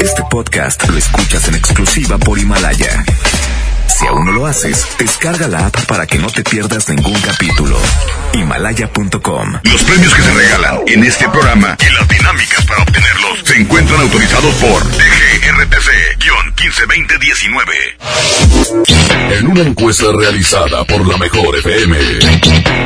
Este podcast lo escuchas en exclusiva por Himalaya. Si aún no lo haces, descarga la app para que no te pierdas ningún capítulo. Himalaya.com. Los premios que se regalan en este programa y las dinámicas para obtenerlos se encuentran autorizados por DGRTC-152019. En una encuesta realizada por la Mejor FM,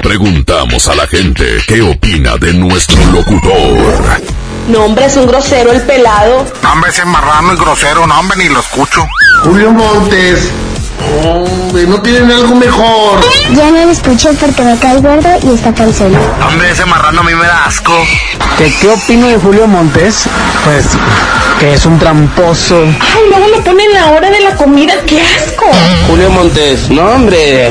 preguntamos a la gente qué opina de nuestro locutor. No, hombre, es un grosero el pelado. No, hombre, ese marrano y grosero, no, hombre, ni lo escucho. Julio Montes. Hombre, no tienen algo mejor. Ya no lo escucho porque me cae gordo y está panzón. Hombre, ese marrano a mí me da asco. ¿Qué, ¿Qué opino de Julio Montes? Pues que es un tramposo. Ay, luego le ponen la hora de la comida, qué asco. Julio Montes, no hombre,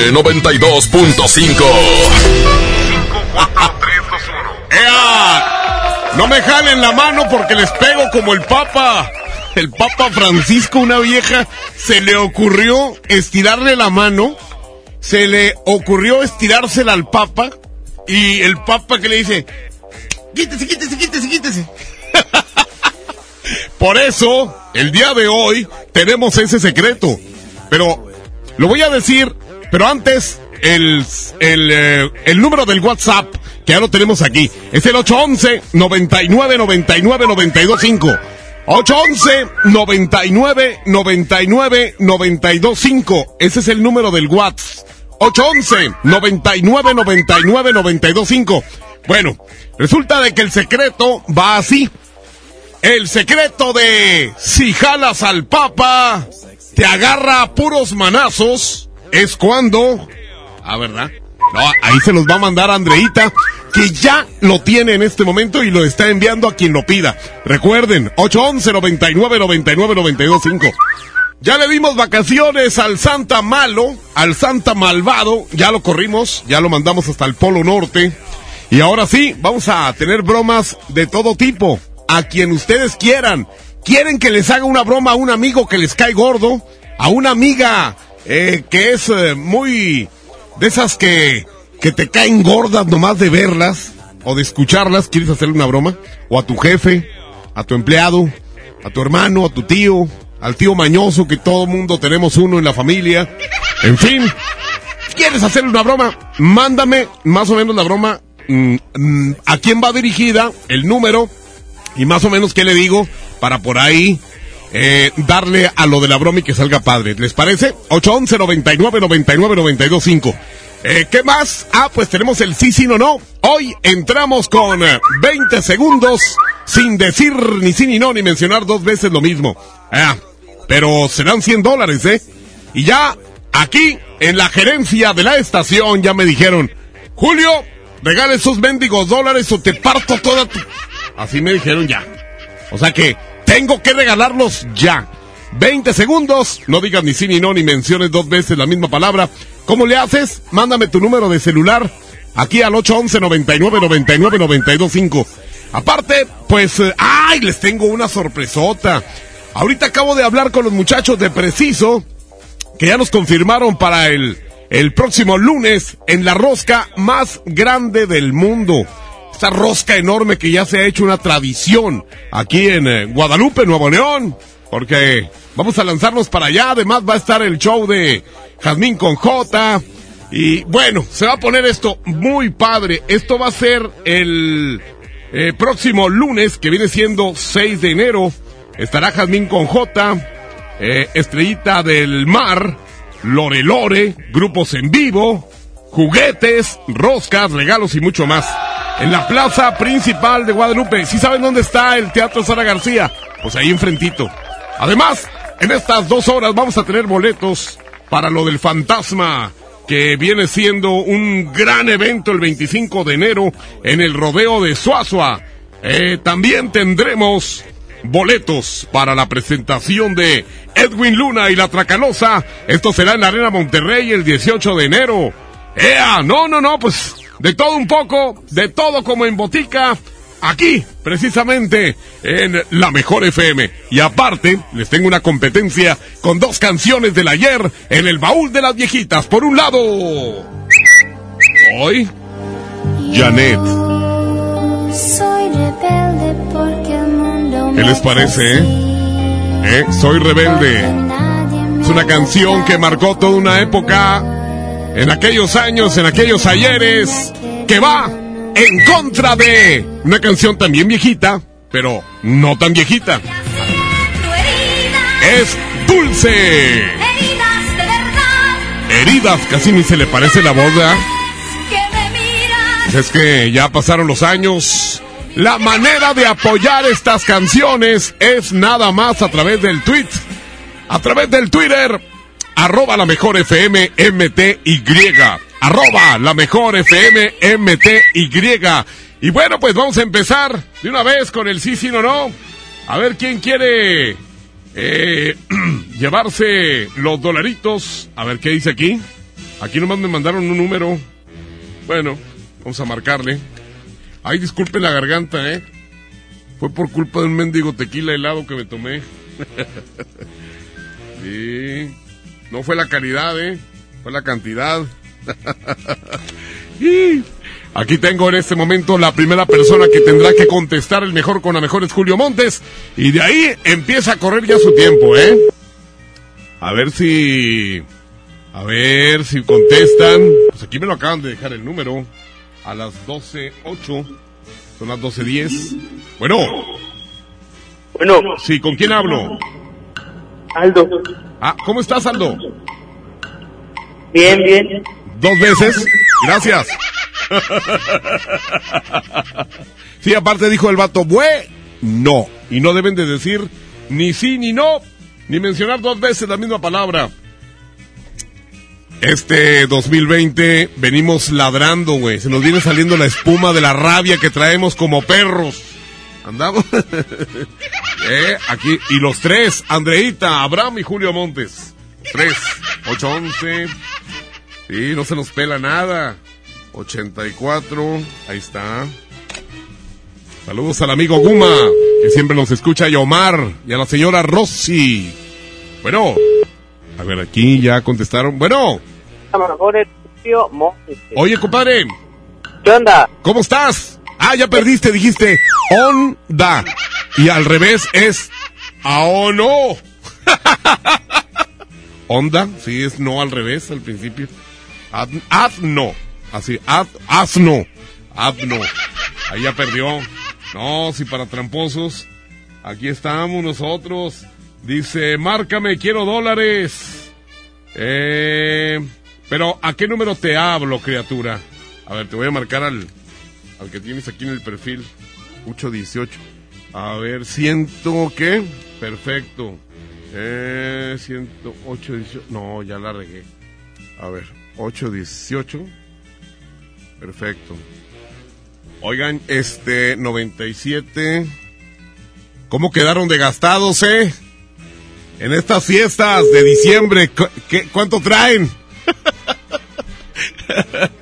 92.5. ¡Ea! No me jalen la mano porque les pego como el Papa. El Papa Francisco, una vieja, se le ocurrió estirarle la mano, se le ocurrió estirársela al Papa y el Papa que le dice, quítese, quítese, quítese, quítese. Por eso, el día de hoy tenemos ese secreto. Pero lo voy a decir, pero antes el, el, eh, el número del WhatsApp, que ya lo tenemos aquí, es el 811 99 99 925. 811 99 99 925. Ese es el número del WhatsApp. 811 99 99 925. Bueno, resulta de que el secreto va así. El secreto de si jalas al papa, te agarra a puros manazos, es cuando... Ah, ¿verdad? No, ahí se los va a mandar Andreita, que ya lo tiene en este momento y lo está enviando a quien lo pida. Recuerden, 811 99 99 925. Ya le dimos vacaciones al Santa Malo, al Santa Malvado, ya lo corrimos, ya lo mandamos hasta el Polo Norte. Y ahora sí, vamos a tener bromas de todo tipo, a quien ustedes quieran. ¿Quieren que les haga una broma a un amigo que les cae gordo? ¿A una amiga eh, que es eh, muy de esas que, que te caen gordas nomás de verlas o de escucharlas? ¿Quieres hacerle una broma? ¿O a tu jefe, a tu empleado, a tu hermano, a tu tío, al tío mañoso que todo mundo tenemos uno en la familia? En fin, ¿quieres hacerle una broma? Mándame más o menos la broma. mm, mm, ¿A quién va dirigida? El número y más o menos qué le digo para por ahí eh, darle a lo de la broma y que salga padre. ¿Les parece? 811 99 99 92 5. Eh, ¿Qué más? Ah, pues tenemos el sí, sí, no, no. Hoy entramos con eh, 20 segundos sin decir ni sí ni no ni mencionar dos veces lo mismo. Ah, pero serán 100 dólares, ¿eh? Y ya aquí en la gerencia de la estación ya me dijeron, Julio, regala esos mendigos dólares o te parto toda tu... Así me dijeron ya. O sea que tengo que regalarlos ya. 20 segundos, no digas ni sí ni no, ni menciones dos veces la misma palabra. ¿Cómo le haces? Mándame tu número de celular aquí al 811 99 99 92 5. Aparte, pues, eh, ¡ay! Les tengo una sorpresota. Ahorita acabo de hablar con los muchachos de Preciso, que ya nos confirmaron para el, el próximo lunes en la rosca más grande del mundo. Esta rosca enorme que ya se ha hecho una tradición aquí en eh, Guadalupe, Nuevo León, porque vamos a lanzarnos para allá. Además va a estar el show de Jazmín con J. Y bueno, se va a poner esto muy padre. Esto va a ser el eh, próximo lunes, que viene siendo 6 de enero. Estará Jazmín con J, eh, Estrellita del Mar, Lore Lore, grupos en vivo, juguetes, roscas, regalos y mucho más. En la plaza principal de Guadalupe. ¿Sí saben dónde está el Teatro Sara García? Pues ahí enfrentito. Además, en estas dos horas vamos a tener boletos para lo del fantasma, que viene siendo un gran evento el 25 de enero en el rodeo de Suazua. Eh, también tendremos boletos para la presentación de Edwin Luna y la Tracalosa. Esto será en la Arena Monterrey el 18 de enero. ¡Ea! No, no, no, pues de todo un poco, de todo como en botica, aquí, precisamente, en la mejor FM. Y aparte, les tengo una competencia con dos canciones del ayer en el baúl de las viejitas. Por un lado, hoy, Janet. Soy rebelde porque el mundo ¿Qué les parece, eh? ¿Eh? Soy rebelde. Es una canción que marcó toda una época en aquellos años, en aquellos ayeres, que va en contra de una canción también viejita, pero no tan viejita. Es dulce. Heridas de verdad Heridas, casi ni se le parece la voz, ¿verdad? Es que ya pasaron los años. La manera de apoyar estas canciones es nada más a través del tweet. A través del Twitter. Arroba la mejor FM MTY. Arroba la mejor FM MTY. Y bueno, pues vamos a empezar de una vez con el sí, sí, no, no. A ver quién quiere eh, llevarse los dolaritos. A ver qué dice aquí. Aquí nomás me mandaron un número. Bueno, vamos a marcarle. Ay, disculpen la garganta, ¿eh? Fue por culpa de un mendigo tequila helado que me tomé. sí. No fue la calidad, ¿eh? Fue la cantidad. y aquí tengo en este momento la primera persona que tendrá que contestar el mejor con la mejor es Julio Montes. Y de ahí empieza a correr ya su tiempo, ¿eh? A ver si... A ver si contestan. Pues aquí me lo acaban de dejar el número. A las 12.08. Son las 12.10. Bueno. Bueno. Sí, ¿con quién hablo? Aldo. Ah, ¿cómo estás, Aldo? Bien, bien. Dos veces. Gracias. Sí, aparte dijo el vato, bue, no. Y no deben de decir ni sí ni no, ni mencionar dos veces la misma palabra. Este 2020 venimos ladrando, güey. Se nos viene saliendo la espuma de la rabia que traemos como perros. Andamos. eh, aquí. Y los tres, Andreita, Abraham y Julio Montes. Tres, ocho, once. Sí, no se nos pela nada. 84, ahí está. Saludos al amigo Guma, que siempre nos escucha, y a Omar, y a la señora Rossi. Bueno, a ver, aquí ya contestaron. Bueno, oye, compadre, ¿Qué onda? ¿cómo estás? Ah, ya perdiste, dijiste onda. Y al revés es a o no. onda, sí, es no al revés al principio. Ad no. Así, ad, asno. Adno. Ahí ya perdió. No, si para tramposos. Aquí estamos nosotros. Dice, márcame, quiero dólares. Eh, pero, ¿a qué número te hablo, criatura? A ver, te voy a marcar al, al que tienes aquí en el perfil. 818. A ver, ciento, ¿qué? Perfecto. Eh, 108, 18. No, ya la regué. A ver, 818. Perfecto. Oigan, este 97. ¿Cómo quedaron de gastados, eh? En estas fiestas de diciembre, ¿cu- qué- ¿cuánto traen?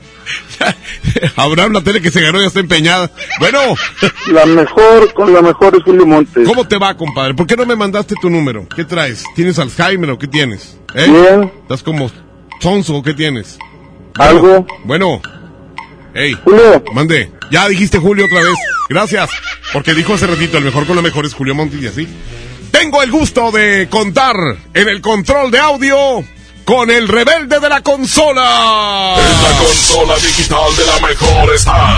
Abraham, la tele que se ganó ya está empeñada. Bueno, La mejor, con la mejor es Julio Montes. ¿cómo te va, compadre? ¿Por qué no me mandaste tu número? ¿Qué traes? ¿Tienes Alzheimer o qué tienes? ¿Eh? Bien. ¿Estás como sonso o qué tienes? Algo. Bueno. Hey. Julio. Mande. Ya dijiste Julio otra vez. Gracias. Porque dijo hace ratito, el mejor con lo mejor es Julio Montes y así. Tengo el gusto de contar en el control de audio con el rebelde de la consola. En la consola digital de la mejor está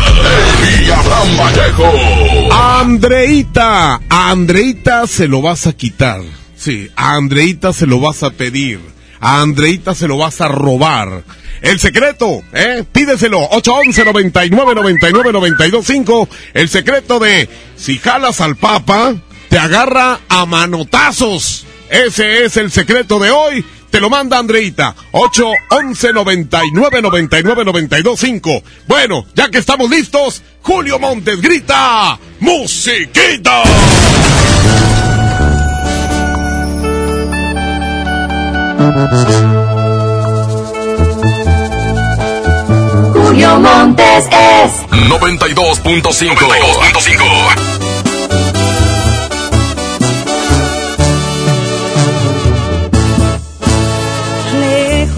el Abraham Vallejo. Andreita, a Andreita se lo vas a quitar. Sí, a Andreita se lo vas a pedir. A Andreita se lo vas a robar. El secreto, ¿eh? Pídeselo. 811 99 99 925 El secreto de si jalas al papa, te agarra a manotazos. Ese es el secreto de hoy. Te lo manda Andreita. 811 99 99 92 5. Bueno, ya que estamos listos, Julio Montes grita: ¡Musiquita! Julio Montes es 92.5. 92.5.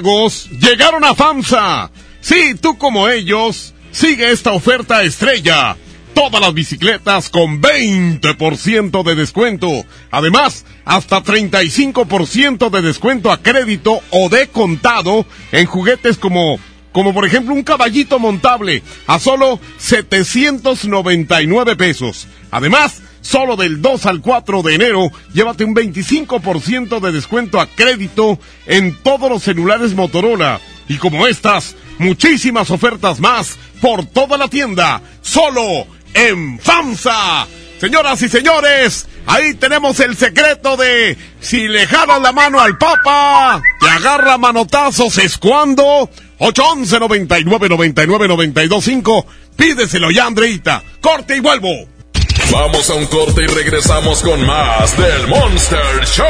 Llegaron a FAMSA. Sí, tú como ellos, sigue esta oferta estrella. Todas las bicicletas con 20% de descuento. Además, hasta 35% de descuento a crédito o de contado en juguetes como como por ejemplo un caballito montable a solo 799 pesos. Además, solo del 2 al 4 de enero, llévate un 25% de descuento a crédito en todos los celulares Motorola. Y como estas, muchísimas ofertas más por toda la tienda, solo en FAMSA. Señoras y señores, ahí tenemos el secreto de si le jalas la mano al Papa, te agarra manotazos es cuando 811 99 99 92 5. Pídeselo ya, Andreita. Corte y vuelvo. Vamos a un corte y regresamos con más del Monster Show.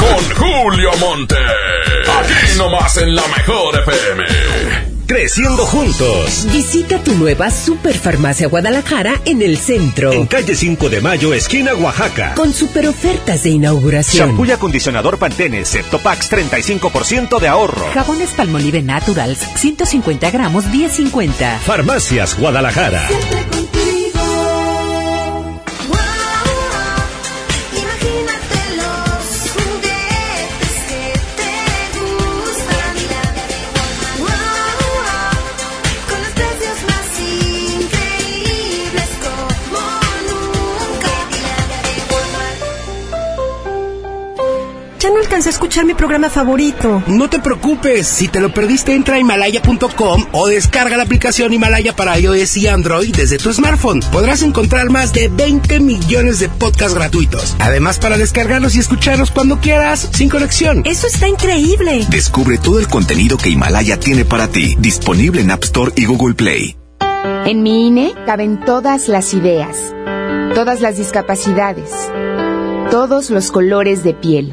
Con Julio Monte. Aquí nomás en la mejor FM. Creciendo juntos. Visita tu nueva Superfarmacia Guadalajara en el centro. En calle 5 de Mayo, esquina Oaxaca. Con super ofertas de inauguración. Shampoo y acondicionador Pantene, Septopax 35% de ahorro. Jabones Palmolive Naturals, 150 gramos, 10.50. Farmacias Guadalajara. Escuchar mi programa favorito. No te preocupes, si te lo perdiste entra a himalaya.com o descarga la aplicación Himalaya para iOS y Android desde tu smartphone. Podrás encontrar más de 20 millones de podcasts gratuitos. Además para descargarlos y escucharlos cuando quieras, sin conexión. Eso está increíble. Descubre todo el contenido que Himalaya tiene para ti, disponible en App Store y Google Play. En mi INE caben todas las ideas, todas las discapacidades, todos los colores de piel.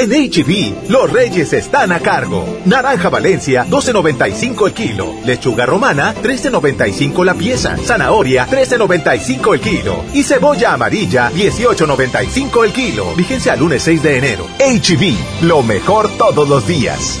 En HB, los reyes están a cargo. Naranja Valencia, 12.95 el kilo. Lechuga romana, 13.95 la pieza. Zanahoria, 13.95 el kilo. Y cebolla amarilla, 18.95 el kilo. Vigencia al lunes 6 de enero. HB, lo mejor todos los días.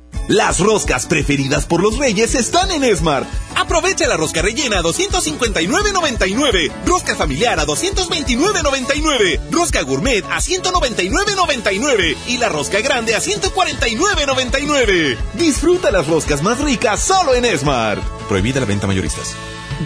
Las roscas preferidas por los reyes están en Smart. Aprovecha la rosca rellena a 259.99, rosca familiar a 229.99, rosca gourmet a 199.99 y la rosca grande a 149.99. Disfruta las roscas más ricas solo en Smart. Prohibida la venta mayoristas.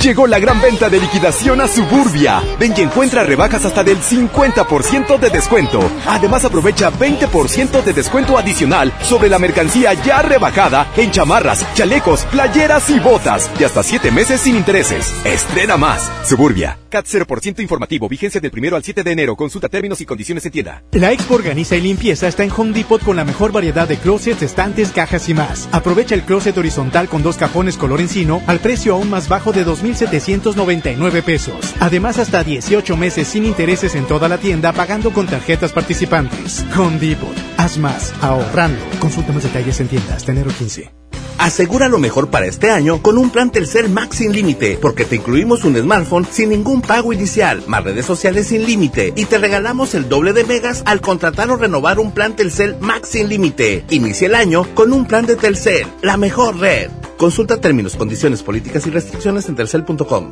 Llegó la gran venta de liquidación a Suburbia. Ven y encuentra rebajas hasta del 50% de descuento. Además aprovecha 20% de descuento adicional sobre la mercancía ya rebajada en chamarras, chalecos, playeras y botas. Y hasta 7 meses sin intereses. Estrena más. Suburbia. CAT 0% informativo. Vigencia del primero al 7 de enero. Consulta términos y condiciones en tienda. La Expo Organiza y Limpieza está en Home Depot con la mejor variedad de closets, estantes, cajas y más. Aprovecha el closet horizontal con dos cajones color encino al precio aún más bajo de 2.799 pesos. Además, hasta 18 meses sin intereses en toda la tienda pagando con tarjetas participantes. Home Depot. Haz más, ahorrando. Consulta más detalles en tiendas enero 15. Asegura lo mejor para este año con un plan Telcel Max sin límite, porque te incluimos un smartphone sin ningún pago inicial, más redes sociales sin límite y te regalamos el doble de megas al contratar o renovar un plan Telcel Max sin límite. Inicia el año con un plan de Telcel, la mejor red. Consulta términos, condiciones, políticas y restricciones en telcel.com.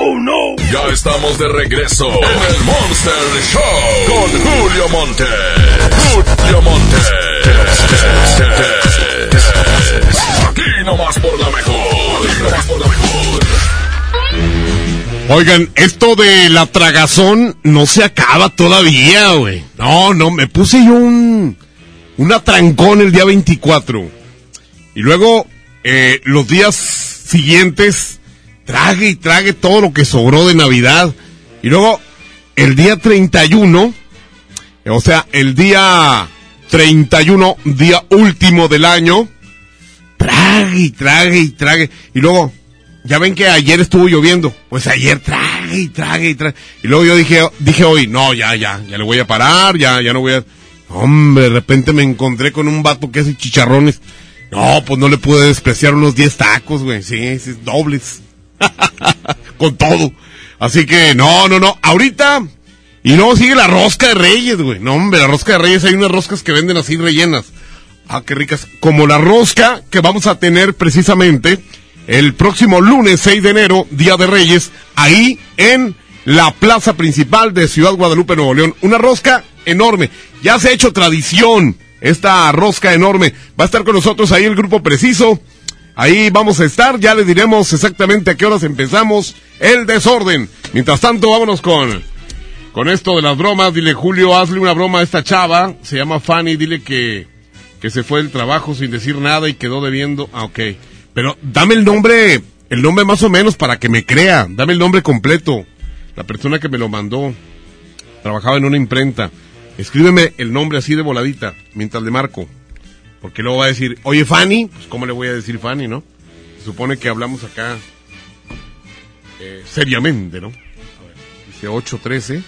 ¡Oh no! Ya estamos de regreso en el Monster Show con Julio Monte. Julio Monte. Aquí nomás por la mejor. Aquí nomás por la mejor. Oigan, esto de la tragazón no se acaba todavía, güey. No, no, me puse yo un, un atrancón el día 24. Y luego, eh, los días siguientes, trague y trague todo lo que sobró de Navidad. Y luego, el día 31, o sea, el día 31, día último del año, trague y trague y trague. Y luego, ya ven que ayer estuvo lloviendo. Pues ayer trague y trague y trague. Y luego yo dije, dije hoy, no, ya, ya, ya le voy a parar, ya, ya no voy a... Hombre, de repente me encontré con un vato que hace chicharrones. No, pues no le pude despreciar unos 10 tacos, güey. Sí, sí, dobles. con todo. Así que, no, no, no. Ahorita... Y luego sigue la rosca de reyes, güey. No, hombre, la rosca de reyes hay unas roscas que venden así rellenas. Ah, qué ricas. Como la rosca que vamos a tener precisamente el próximo lunes 6 de enero, Día de Reyes, ahí en la plaza principal de Ciudad Guadalupe, Nuevo León. Una rosca enorme. Ya se ha hecho tradición esta rosca enorme. Va a estar con nosotros ahí el grupo preciso. Ahí vamos a estar, ya le diremos exactamente a qué horas empezamos el desorden. Mientras tanto, vámonos con, con esto de las bromas. Dile, Julio, hazle una broma a esta chava. Se llama Fanny, dile que, que se fue del trabajo sin decir nada y quedó debiendo. Ah, ok. Pero dame el nombre, el nombre más o menos para que me crea. Dame el nombre completo. La persona que me lo mandó trabajaba en una imprenta. Escríbeme el nombre así de voladita mientras le marco. Porque luego va a decir, oye Fanny, pues cómo le voy a decir Fanny, ¿no? Se supone que hablamos acá eh, seriamente, ¿no? A ver, dice 813.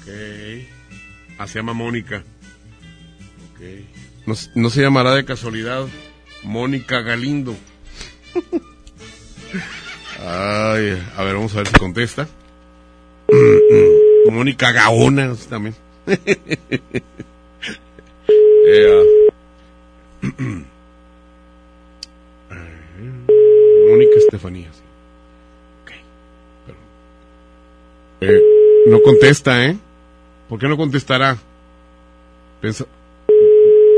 Ok. Ah, se llama Mónica. No, se llamará de casualidad Mónica Galindo. A ver, vamos a ver si contesta. Mónica Gaona también. Mónica Estefanía. Eh, no contesta, ¿eh? ¿Por qué no contestará? Pensa-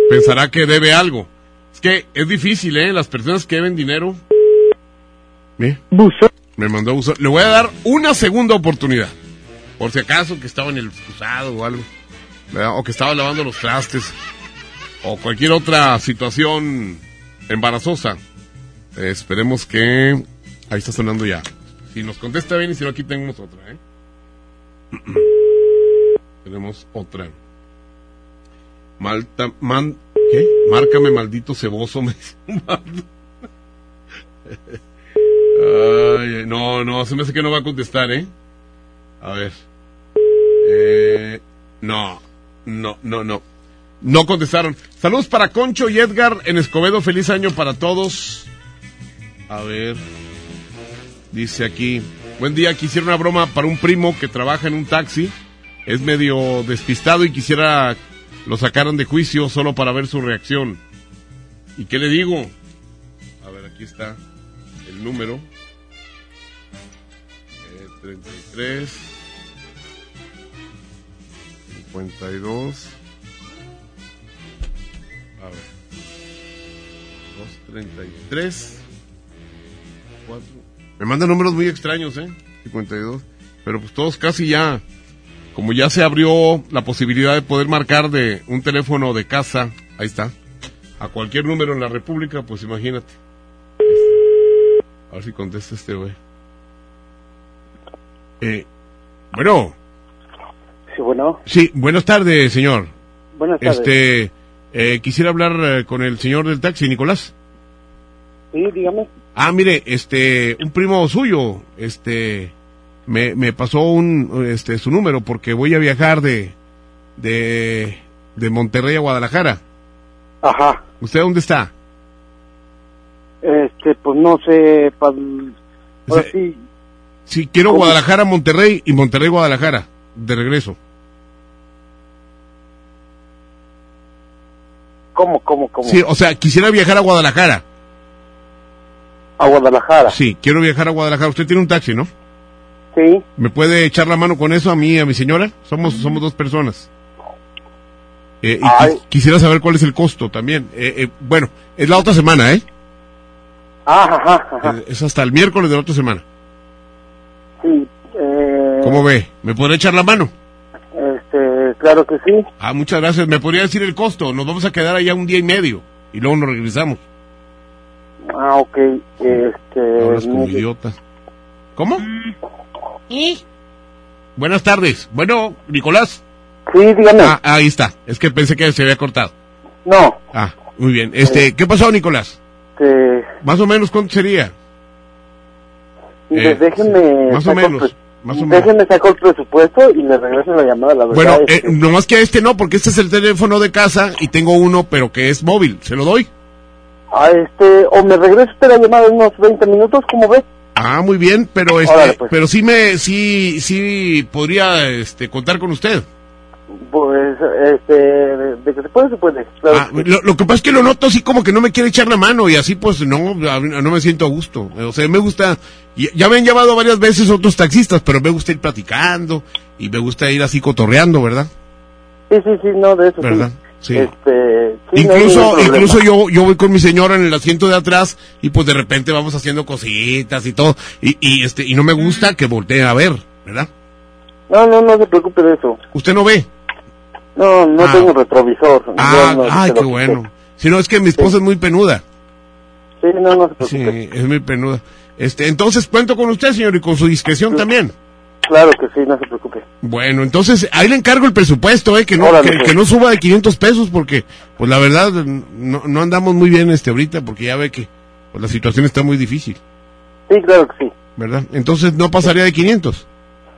pensará que debe algo. Es que es difícil, ¿eh? Las personas que deben dinero. ¿Ve? Me mandó buzo. Le voy a dar una segunda oportunidad. Por si acaso que estaba en el excusado o algo. ¿verdad? O que estaba lavando los trastes. O cualquier otra situación embarazosa. Eh, esperemos que... Ahí está sonando ya. Si nos contesta bien y si no, aquí tenemos otra, ¿eh? tenemos otra. Malta, man, ¿qué? Márcame maldito ceboso, me. Ay, no, no, se me hace que no va a contestar, ¿eh? A ver. Eh, no, no, no, no. No contestaron. Saludos para Concho y Edgar en Escobedo. Feliz año para todos. A ver. Dice aquí. Buen día, quisiera una broma para un primo que trabaja en un taxi. Es medio despistado y quisiera lo sacaran de juicio solo para ver su reacción. ¿Y qué le digo? A ver, aquí está el número. Eh, 33 52 A ver. 233 4 Me mandan números muy extraños, ¿eh? 52 Pero pues todos casi ya como ya se abrió la posibilidad de poder marcar de un teléfono de casa, ahí está, a cualquier número en la República, pues imagínate. A ver si contesta este güey. Eh, bueno, Sí, bueno, sí, buenas tardes, señor. buenas tardes. Este, eh, quisiera hablar eh, con el señor del taxi, Nicolás. Sí, dígame. Ah, mire, este, un primo suyo, este, me, me pasó un, este, su número porque voy a viajar de, de, de Monterrey a Guadalajara. Ajá. ¿Usted dónde está? Este, pues no sé, pa- ahora Sí. sí, Sí, quiero ¿Cómo? Guadalajara, Monterrey y Monterrey, Guadalajara, de regreso. ¿cómo, cómo, cómo? Sí, o sea, quisiera viajar a Guadalajara. A Guadalajara. Sí, quiero viajar a Guadalajara. Usted tiene un taxi, ¿no? Sí. ¿Me puede echar la mano con eso a mí y a mi señora? Somos, somos dos personas. Eh, y quisiera saber cuál es el costo también. Eh, eh, bueno, es la otra semana, ¿eh? Ajá, ajá, ajá. Eh, Es hasta el miércoles de la otra semana. Sí. Eh, ¿Cómo ve? ¿Me podrá echar la mano? Este, claro que sí. Ah, muchas gracias. ¿Me podría decir el costo? Nos vamos a quedar allá un día y medio y luego nos regresamos. Ah, ok. Este. Hablas como mire, idiota. ¿Cómo? Buenas tardes. Bueno, Nicolás. Sí, dígame. Ah, ahí está. Es que pensé que se había cortado. No. Ah, muy bien. Este, ¿qué pasó, Nicolás? Este, Más o menos, ¿cuánto sería? Eh, déjenme. más o menos, pre- más o menos. Déjenme sacar el presupuesto y le regreso la llamada, la verdad. Bueno, eh, este, nomás que a este no, porque este es el teléfono de casa y tengo uno, pero que es móvil. ¿Se lo doy? ah, este, o me regreso usted la llamada en unos 20 minutos, ¿cómo ve? Ah, muy bien, pero este, Órale, pues. pero sí me, sí, sí podría, este, contar con usted. Pues, este, de, que se puede, se puede. Claro Ah, lo, lo que pasa es que lo noto así como que no me quiere echar la mano y así pues no, no me siento a gusto. O sea, me gusta, ya me han llevado varias veces otros taxistas, pero me gusta ir platicando y me gusta ir así cotorreando, ¿verdad? Sí, sí, sí, no, de eso ¿Verdad? sí. Sí. Este, sí, incluso incluso yo yo voy con mi señora en el asiento de atrás y pues de repente vamos haciendo cositas y todo y, y este y no me gusta que voltee a ver, ¿verdad? No, no, no se preocupe de eso. ¿Usted no ve? No, no Ah. tengo retrovisor. Ah, no ay, qué bueno. Si no es que mi esposa es muy penuda. Sí, no, no se preocupe. Sí, es muy penuda. Este, entonces cuento con usted, señor, y con su discreción también. Claro que sí, no se preocupe. Bueno, entonces ahí le encargo el presupuesto, eh, que no Órale, que, pues. que no suba de 500 pesos porque pues la verdad no, no andamos muy bien este ahorita porque ya ve que pues, la situación está muy difícil, Sí, claro que sí. ¿verdad? Entonces no pasaría de 500.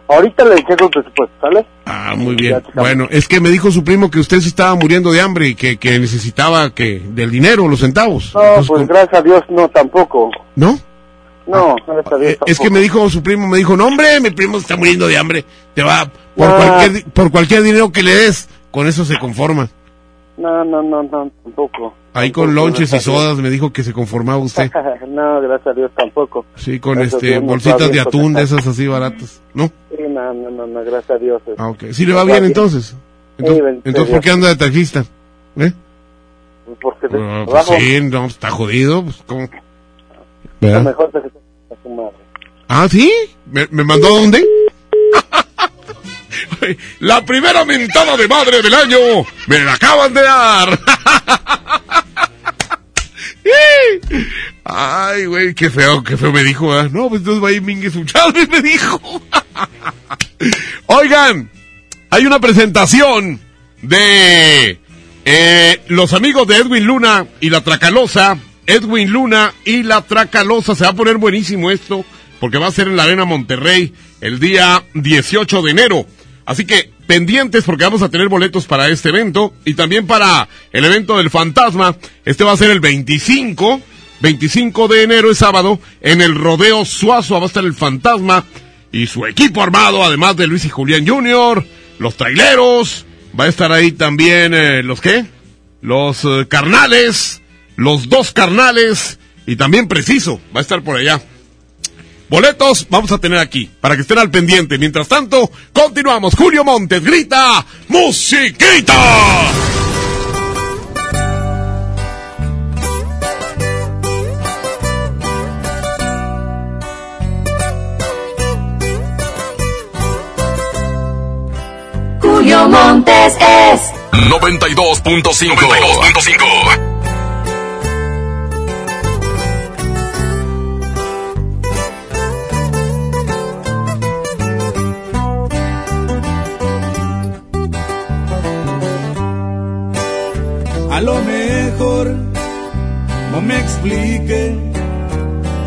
Ahorita le checo el presupuesto, ¿sale? Ah, muy bien. Bueno, es que me dijo su primo que usted se estaba muriendo de hambre y que, que necesitaba que del dinero, los centavos. No, Entonces, pues con- gracias a Dios no tampoco. ¿No? No, gracias a Dios Eh, es que me dijo su primo, me dijo, no hombre, mi primo se está muriendo de hambre. Te va, por, Ah. cualquier, por cualquier dinero que le des, con eso se conforma. No, no, no, no, tampoco. Ahí con lonches y sodas me dijo que se conformaba usted. no, gracias a Dios tampoco. Sí, con Gracias este no bolsitas está de bien, atún de pues, esas así baratas, ¿no? Sí, no, no, no, no, gracias a Dios. Ah, ok. Sí le va bien entonces. Entonces, bendito entonces ¿por qué anda de tajista? ¿Eh? Porque de Ah, pues trabajo, sí, no, pues, está jodido. Pues, ¿cómo? Lo ¿Verdad? mejor se a su madre. Ah, ¿sí? ¿Me, me mandó a dónde? la primera mentada de madre del año. Me la acaban de dar. Ay, güey, qué feo, qué feo me dijo. ¿verdad? No, pues entonces va a ir Mingue su me dijo. Oigan, hay una presentación de eh, los amigos de Edwin Luna y la Tracalosa. Edwin Luna y la Tracalosa. Se va a poner buenísimo esto porque va a ser en la Arena Monterrey el día 18 de enero. Así que pendientes porque vamos a tener boletos para este evento y también para el evento del fantasma. Este va a ser el 25, 25 de enero es sábado en el Rodeo Suazo. Va a estar el fantasma y su equipo armado, además de Luis y Julián Jr., los traileros. Va a estar ahí también eh, los qué? Los eh, carnales, los dos carnales y también preciso. Va a estar por allá. Boletos vamos a tener aquí para que estén al pendiente. Mientras tanto, continuamos. Julio Montes grita ¡Musiquita! Julio Montes es 92.5. 92.5. no me explique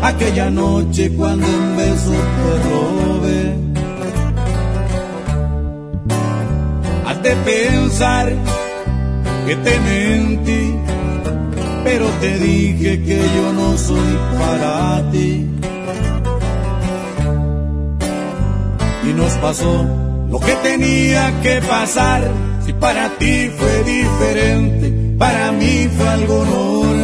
aquella noche cuando un beso te robé. Has pensar que te mentí, pero te dije que yo no soy para ti. Y nos pasó lo que tenía que pasar. Si para ti fue diferente, para mí fue algo normal.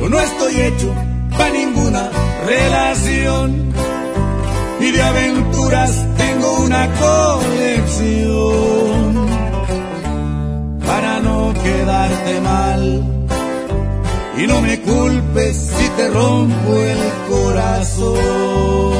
yo no estoy hecho para ninguna relación. Y de aventuras tengo una colección para no quedarte mal. Y no me culpes si te rompo el corazón.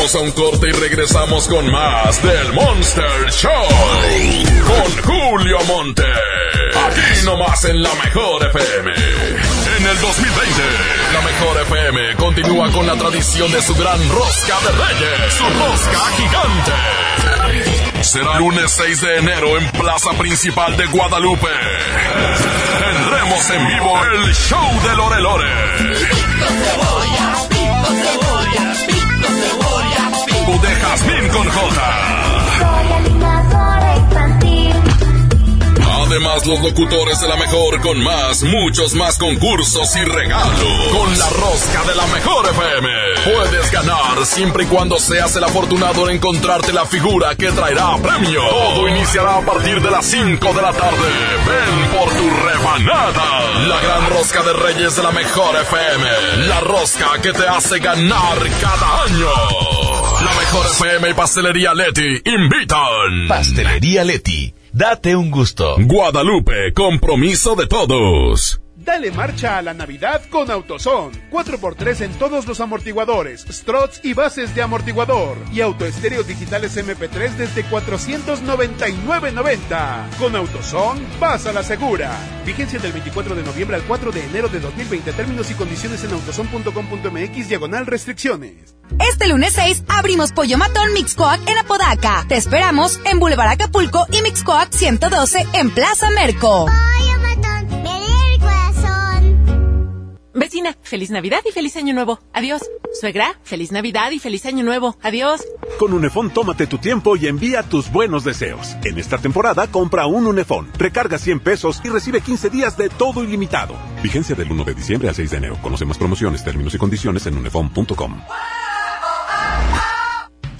Vamos a un corte y regresamos con más del Monster Show. Con Julio Monte. Aquí nomás en la mejor FM. En el 2020, la mejor FM continúa con la tradición de su gran rosca de reyes. Su rosca gigante. Será lunes 6 de enero en Plaza Principal de Guadalupe. Tendremos en vivo el show de Lore Lore. De Jazmín con J. Además, los locutores de la mejor con más, muchos más concursos y regalos. Con la rosca de la mejor FM. Puedes ganar siempre y cuando seas el afortunado en encontrarte la figura que traerá premio. Todo iniciará a partir de las 5 de la tarde. Ven por tu rebanada. La gran rosca de Reyes de la mejor FM. La rosca que te hace ganar cada año. Mejor FM y Pastelería Leti invitan. Pastelería Leti. Date un gusto. Guadalupe, compromiso de todos. Dale marcha a la Navidad con Autoson. 4x3 en todos los amortiguadores, struts y bases de amortiguador. Y autoestéreos digitales MP3 desde 499.90. Con Autoson, vas a la segura. Vigencia del 24 de noviembre al 4 de enero de 2020. Términos y condiciones en autoson.com.mx diagonal restricciones. Este lunes 6 abrimos Pollo Matón Mixcoac en Apodaca. Te esperamos en Boulevard Acapulco y Mixcoac 112 en Plaza Merco. Vecina, feliz Navidad y feliz Año Nuevo. Adiós. Suegra, feliz Navidad y feliz Año Nuevo. Adiós. Con Unefón tómate tu tiempo y envía tus buenos deseos. En esta temporada compra un Unefón, recarga 100 pesos y recibe 15 días de todo ilimitado. Vigencia del 1 de diciembre al 6 de enero. Conoce más promociones, términos y condiciones en unefón.com.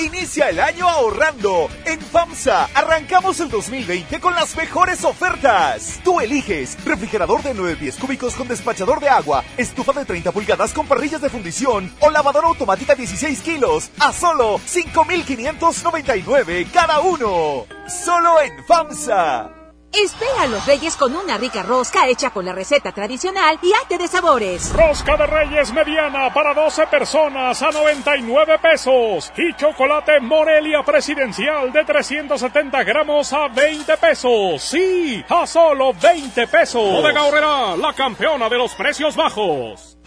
Inicia el año ahorrando. En FAMSA arrancamos el 2020 con las mejores ofertas. Tú eliges refrigerador de 9 pies cúbicos con despachador de agua, estufa de 30 pulgadas con parrillas de fundición o lavadora automática 16 kilos a solo 5,599 cada uno. Solo en FAMSA. Espera a los reyes con una rica rosca hecha con la receta tradicional y arte de sabores. Rosca de reyes mediana para 12 personas a 99 pesos. Y chocolate Morelia presidencial de 370 gramos a 20 pesos. Sí, a solo 20 pesos. Bodega Horrera, la campeona de los precios bajos.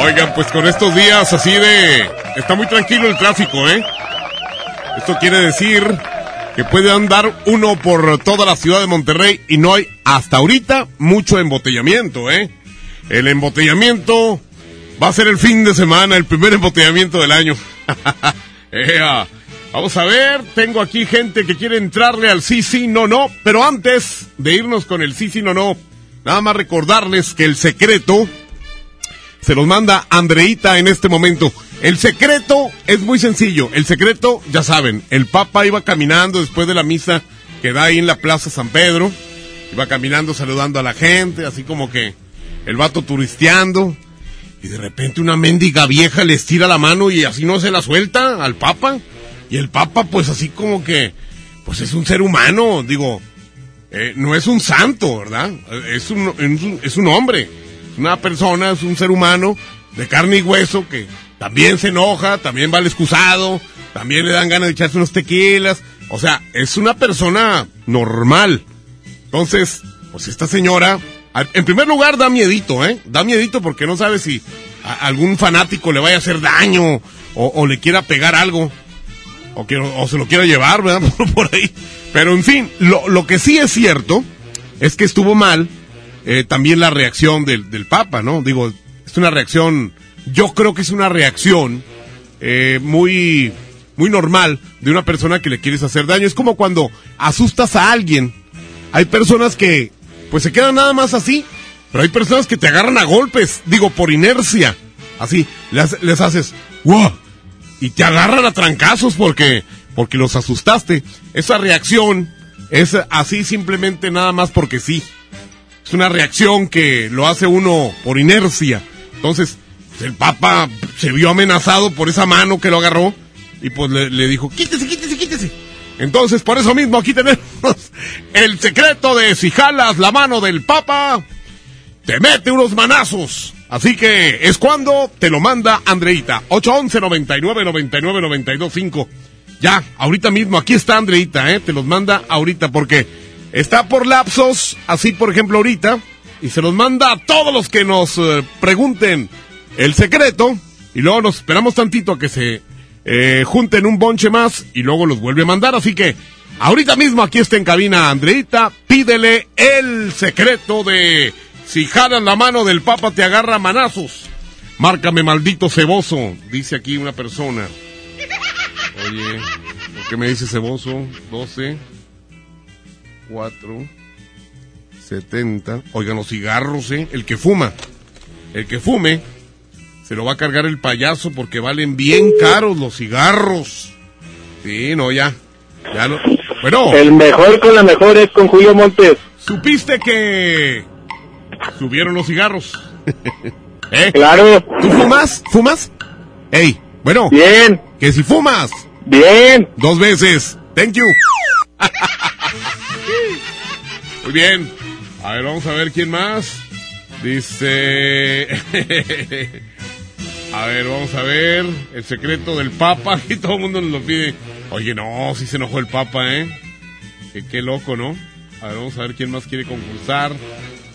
Oigan, pues con estos días así de... Está muy tranquilo el tráfico, ¿eh? Esto quiere decir que puede andar uno por toda la ciudad de Monterrey y no hay hasta ahorita mucho embotellamiento, ¿eh? El embotellamiento va a ser el fin de semana, el primer embotellamiento del año. Ea. Vamos a ver, tengo aquí gente que quiere entrarle al sí, sí, no, no, pero antes de irnos con el sí, sí, no, no, nada más recordarles que el secreto se los manda Andreita en este momento. El secreto es muy sencillo, el secreto, ya saben, el Papa iba caminando después de la misa que da ahí en la Plaza San Pedro, iba caminando saludando a la gente, así como que el vato turisteando, y de repente una mendiga vieja le estira la mano y así no se la suelta al Papa. Y el Papa, pues así como que, pues es un ser humano, digo, eh, no es un santo, ¿verdad? Es un, es un, hombre, es una persona, es un ser humano, de carne y hueso que también se enoja, también va al excusado, también le dan ganas de echarse unos tequilas. O sea, es una persona normal. Entonces, pues esta señora, en primer lugar da miedito, ¿eh? Da miedito porque no sabe si algún fanático le vaya a hacer daño o, le quiera pegar algo. O, se lo quiera llevar, ¿verdad? Por, ahí. Pero en fin, lo, lo que sí es cierto es que estuvo mal eh, también la reacción del, del Papa, ¿no? Digo, es una reacción, yo creo que es una reacción eh, muy, muy normal de una persona que le quieres hacer daño. Es como cuando asustas a alguien. Hay personas que, pues se quedan nada más así, pero hay personas que te agarran a golpes, digo, por inercia. Así, les, les haces, ¡wow! Y te agarran a trancazos porque, porque los asustaste. Esa reacción es así simplemente nada más porque sí. Es una reacción que lo hace uno por inercia. Entonces, el Papa se vio amenazado por esa mano que lo agarró y pues le, dijo, quítese, quítese, quítese. Entonces, por eso mismo aquí tenemos el secreto de si jalas la mano del Papa, te mete unos manazos. Así que es cuando te lo manda Andreita. 811 99 99 92 5. Ya, ahorita mismo, aquí está Andreita, ¿eh? Te los manda ahorita porque Está por lapsos, así por ejemplo ahorita, y se los manda a todos los que nos eh, pregunten el secreto, y luego nos esperamos tantito a que se eh, junten un bonche más, y luego los vuelve a mandar, así que ahorita mismo aquí está en cabina Andreita, pídele el secreto de si jalas la mano del papa te agarra manazos. Márcame maldito ceboso, dice aquí una persona. Oye, ¿por qué me dice ceboso? 12. 4, 70. Oigan, los cigarros, ¿eh? El que fuma. El que fume se lo va a cargar el payaso porque valen bien caros los cigarros. Sí, no, ya. Ya no. Bueno. El mejor con la mejor es con Julio Montes. ¿Supiste que subieron los cigarros? ¿Eh? Claro. ¿Tú fumas? ¿Fumas? Ey, bueno. Bien. Que si fumas. Bien. Dos veces. Thank you. Muy bien. A ver, vamos a ver quién más. Dice. a ver, vamos a ver. El secreto del Papa. Y todo el mundo nos lo pide. Oye, no, si se enojó el Papa, ¿eh? Qué, loco, ¿no? A ver, vamos a ver quién más quiere concursar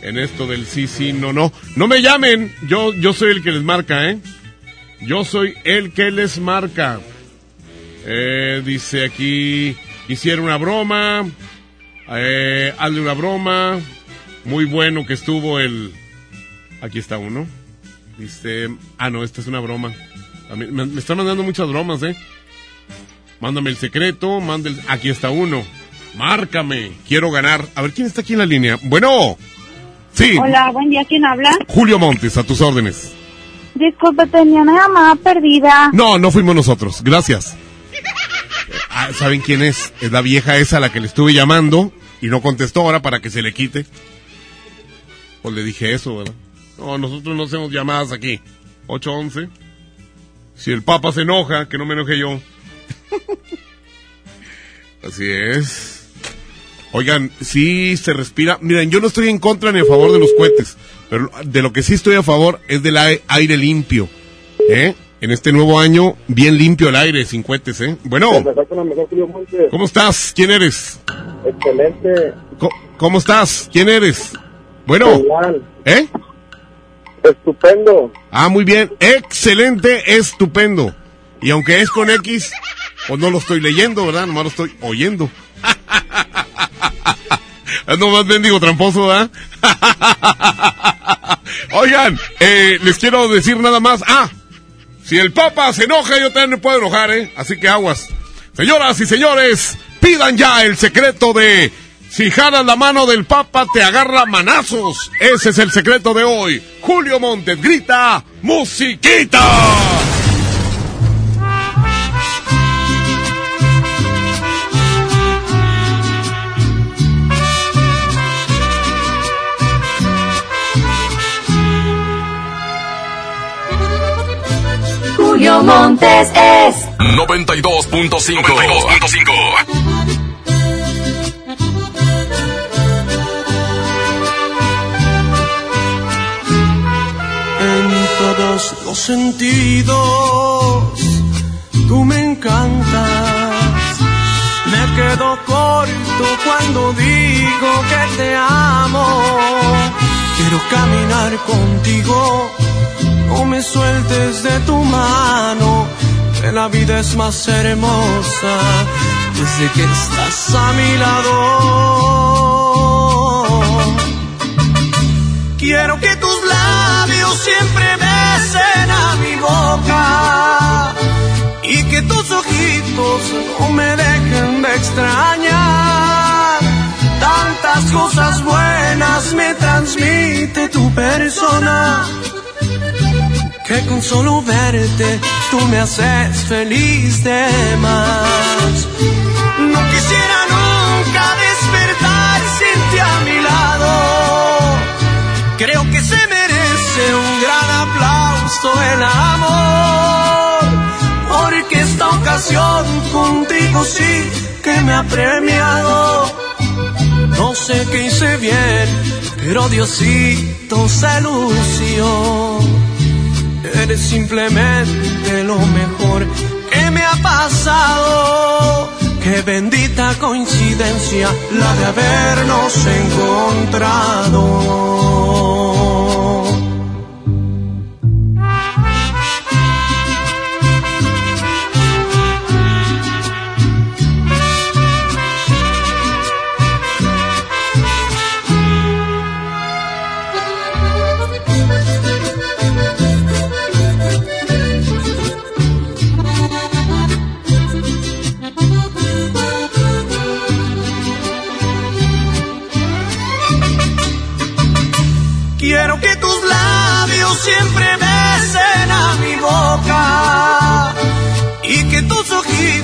en esto del sí, sí, no, no. No me llamen. Yo, yo soy el que les marca, ¿eh? Yo soy el que les marca. Eh, dice aquí, hicieron una broma. Eh, hazle una broma. Muy bueno que estuvo el. Aquí está uno. Dice. Ah, no, esta es una broma. Me, me están mandando muchas bromas, ¿eh? Mándame el secreto. Manda Aquí está uno. Márcame. Quiero ganar. A ver quién está aquí en la línea. Bueno. Sí. Hola, buen día. ¿Quién habla? Julio Montes, a tus órdenes. Disculpe, tenía una llamada perdida. No, no fuimos nosotros. Gracias. Ah, ¿Saben quién es? Es la vieja esa a la que le estuve llamando y no contestó ahora para que se le quite. Pues le dije eso, ¿verdad? No, nosotros no hacemos llamadas aquí. 811. Si el Papa se enoja, que no me enoje yo. Así es. Oigan, sí se respira. Miren, yo no estoy en contra ni a favor de los cohetes, pero de lo que sí estoy a favor es del aire limpio. ¿Eh? en este nuevo año, bien limpio el aire, sin cohetes, ¿eh? Bueno. ¿Cómo estás? ¿Quién eres? Excelente. ¿Cómo, estás? ¿Quién eres? Bueno. ¿Eh? Estupendo. Ah, muy bien. Excelente, estupendo. Y aunque es con X, pues no lo estoy leyendo, ¿verdad? Nomás lo estoy oyendo. es nomás bendigo tramposo, ¿verdad? Oigan, eh, les quiero decir nada más. Ah, si el Papa se enoja, yo también me puedo enojar, ¿eh? Así que aguas. Señoras y señores, pidan ya el secreto de si jalas la mano del Papa te agarra manazos. Ese es el secreto de hoy. Julio Montes grita, musiquita. Julio Montes es 92.5. 92.5. En todos los sentidos. Tú me encantas. Me quedo corto cuando digo que te amo. Quiero caminar contigo. No me sueltes de tu mano. Que la vida es más hermosa desde que estás a mi lado. Quiero que tus labios siempre besen a mi boca y que tus ojitos no me dejen de extrañar. Tantas cosas buenas me transmite tu persona que con solo verte tú me haces feliz de más. No quisiera nunca despertar sin ti a mi lado. Creo que se merece un gran aplauso el amor, porque esta ocasión contigo sí que me ha premiado. No sé qué hice bien, pero Diosito se lució. Eres simplemente lo mejor que me ha pasado. Qué bendita coincidencia la de habernos encontrado.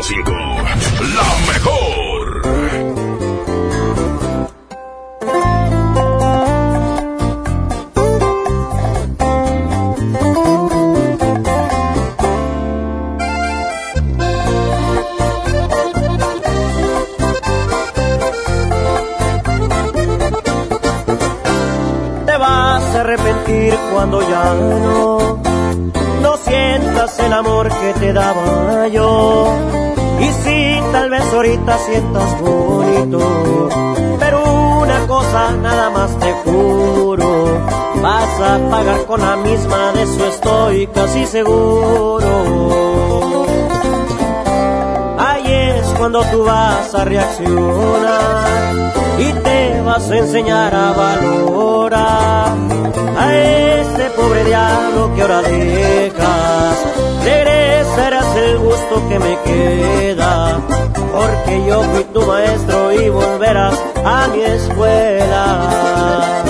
92.5 La mejor. te vas a arrepentir cuando ya no no sientas el amor que te daba yo y si tal vez ahorita sientas bonito pero una cosa nada más te juro vas a pagar con la misma de eso estoy casi seguro ahí es cuando tú vas a reaccionar y te vas a enseñar a valorar a este pobre diablo que ahora dejas. Regresarás el gusto que me queda, porque yo fui tu maestro y volverás a mi escuela.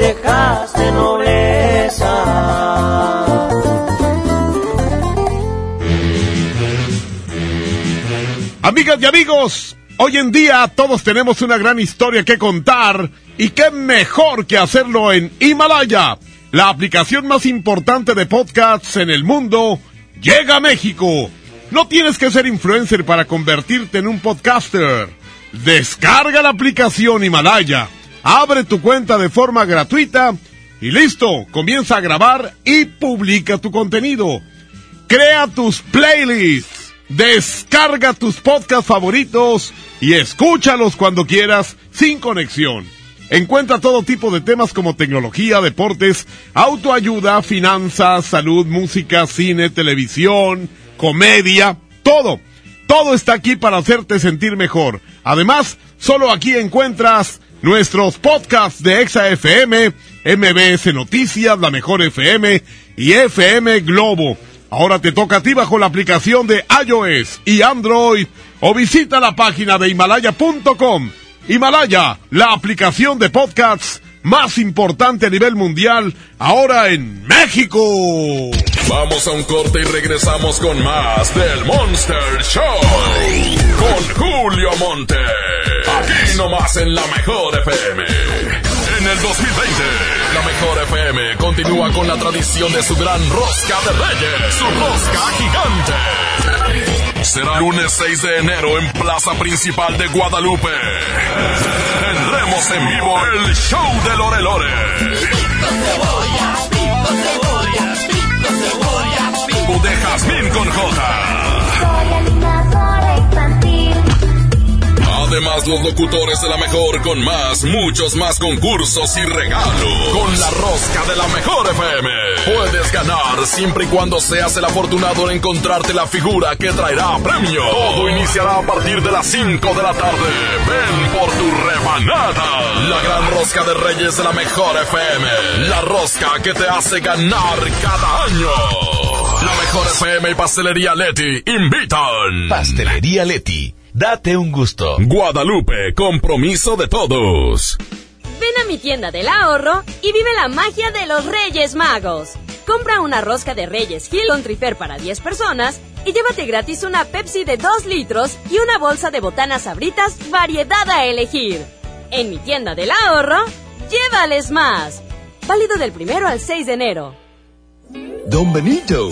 Amigas y amigos, hoy en día todos tenemos una gran historia que contar y qué mejor que hacerlo en Himalaya, la aplicación más importante de podcasts en el mundo, llega a México. No tienes que ser influencer para convertirte en un podcaster. Descarga la aplicación Himalaya, abre tu cuenta de forma gratuita y listo, comienza a grabar y publica tu contenido. Crea tus playlists, descarga tus podcasts favoritos y escúchalos cuando quieras sin conexión. Encuentra todo tipo de temas como tecnología, deportes, autoayuda, finanzas, salud, música, cine, televisión, comedia, todo. Todo está aquí para hacerte sentir mejor. Además, solo aquí encuentras nuestros podcasts de Exa FM, MBS Noticias, La Mejor FM y FM Globo. Ahora te toca a ti bajo la aplicación de iOS y Android o visita la página de himalaya.com. Himalaya, la aplicación de podcasts más importante a nivel mundial, ahora en México. Vamos a un corte y regresamos con más del Monster Show. Con Julio Monte. Aquí nomás en la mejor FM. En el 2020, la mejor FM continúa con la tradición de su gran rosca de reyes, su rosca gigante. Será lunes 6 de enero en Plaza Principal de Guadalupe. Tendremos en vivo el show de Lore Lore. O de Jazmín con J. Además, los locutores de la mejor con más, muchos más concursos y regalos. Con la rosca de la mejor FM. Puedes ganar siempre y cuando seas el afortunado en encontrarte la figura que traerá premio. Todo iniciará a partir de las 5 de la tarde. Ven por tu rebanada. La gran rosca de Reyes de la mejor FM. La rosca que te hace ganar cada año. La mejor FM y Pastelería Leti invitan. Pastelería Leti. Date un gusto. Guadalupe, compromiso de todos. Ven a mi tienda del ahorro y vive la magia de los Reyes Magos. Compra una rosca de Reyes Hill con trifer para 10 personas y llévate gratis una Pepsi de 2 litros y una bolsa de botanas sabritas variedad a elegir. En mi tienda del ahorro, llévales más. Válido del primero al 6 de enero. Don Benito,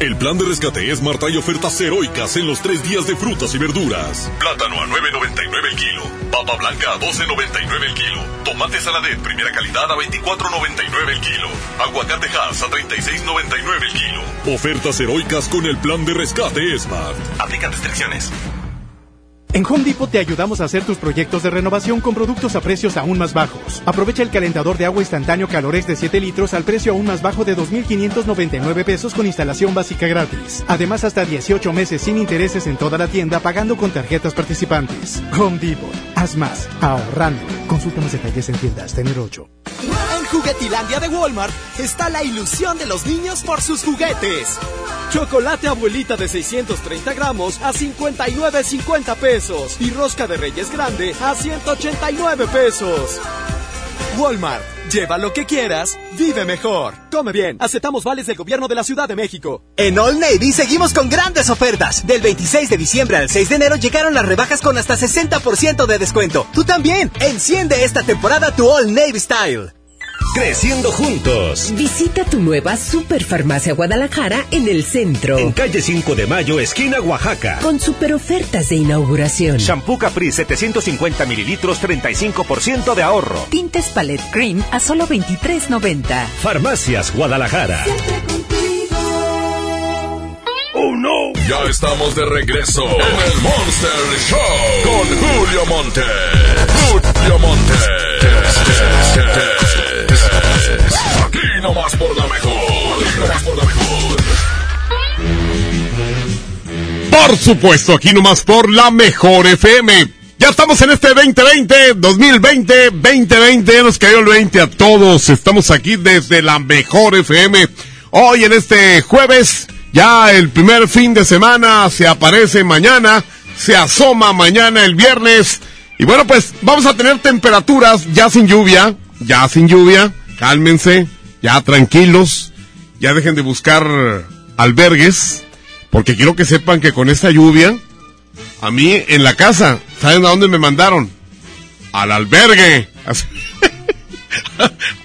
El plan de rescate es Marta y ofertas heroicas en los tres días de frutas y verduras. Plátano a 9.99 el kilo. Papa blanca a 12.99 el kilo. Tomate saladet primera calidad a 24.99 el kilo. Aguacate Hass a 36.99 el kilo. Ofertas heroicas con el plan de rescate Smart. Aplican restricciones. En Home Depot te ayudamos a hacer tus proyectos de renovación con productos a precios aún más bajos. Aprovecha el calentador de agua instantáneo Calores de 7 litros al precio aún más bajo de 2.599 pesos con instalación básica gratis. Además, hasta 18 meses sin intereses en toda la tienda pagando con tarjetas participantes. Home Depot. Haz más. Ahorrando. Consulta más detalles en tiendas. Tener 8. Juguetilandia de Walmart está la ilusión de los niños por sus juguetes. Chocolate abuelita de 630 gramos a 59.50 pesos y rosca de Reyes grande a 189 pesos. Walmart, lleva lo que quieras, vive mejor. Come bien, aceptamos vales del gobierno de la Ciudad de México. En All Navy seguimos con grandes ofertas. Del 26 de diciembre al 6 de enero llegaron las rebajas con hasta 60% de descuento. Tú también, enciende esta temporada tu All Navy Style. Creciendo juntos. Visita tu nueva Superfarmacia Guadalajara en el centro. En calle 5 de Mayo, esquina Oaxaca. Con super ofertas de inauguración. Shampoo Capri 750 mililitros, 35% de ahorro. Tintes Palette Cream a solo 23.90. Farmacias Guadalajara. ¡Oh no! Ya estamos de regreso en el Monster Show con Julio Monte. Julio Monte. Nomás por la mejor. Aquí por. Por supuesto, aquí nomás por la mejor FM. Ya estamos en este 2020, 2020, 2020, ya nos cayó el 20 a todos. Estamos aquí desde la mejor FM. Hoy en este jueves, ya el primer fin de semana se aparece mañana, se asoma mañana el viernes. Y bueno, pues vamos a tener temperaturas ya sin lluvia, ya sin lluvia. Cálmense, ya tranquilos, ya dejen de buscar albergues, porque quiero que sepan que con esta lluvia, a mí en la casa, ¿saben a dónde me mandaron? Al albergue.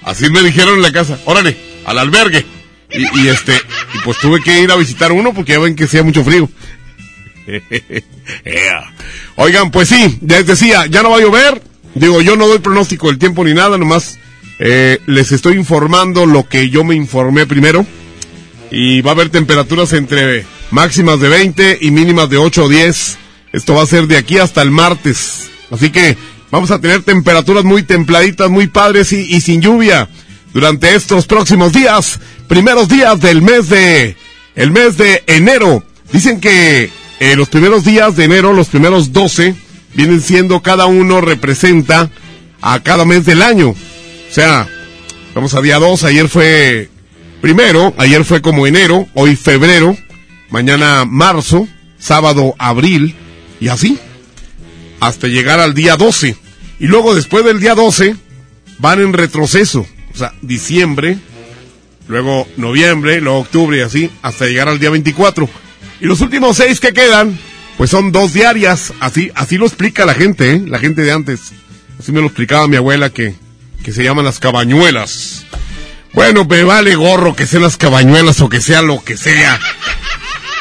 Así, me dijeron en la casa, órale, al albergue. Y, este, y pues tuve que ir a visitar uno porque ya ven que hacía mucho frío. Oigan, pues sí, les decía, ya no va a llover. Digo, yo no doy pronóstico del tiempo ni nada, nomás eh, les estoy informando lo que yo me informé primero. Y va a haber temperaturas entre máximas de 20 y mínimas de 8 o 10. Esto va a ser de aquí hasta el martes. Así que vamos a tener temperaturas muy templaditas, muy padres y, sin lluvia durante estos próximos días, primeros días del mes de, el mes de enero. Dicen que eh, los primeros días de enero, los primeros 12, vienen siendo cada uno representa a cada mes del año. O sea, vamos a día 2, ayer fue primero, ayer fue como enero, hoy febrero, mañana marzo, sábado abril, y así, hasta llegar al día 12. Y luego después del día 12, van en retroceso. O sea, diciembre, luego noviembre, luego octubre y así, hasta llegar al día 24. Y los últimos seis que quedan, pues son dos diarias. Así, así lo explica la gente, ¿eh? la gente de antes. Así me lo explicaba mi abuela que, que se llaman las cabañuelas. Bueno, me vale gorro que sean las cabañuelas o que sea lo que sea.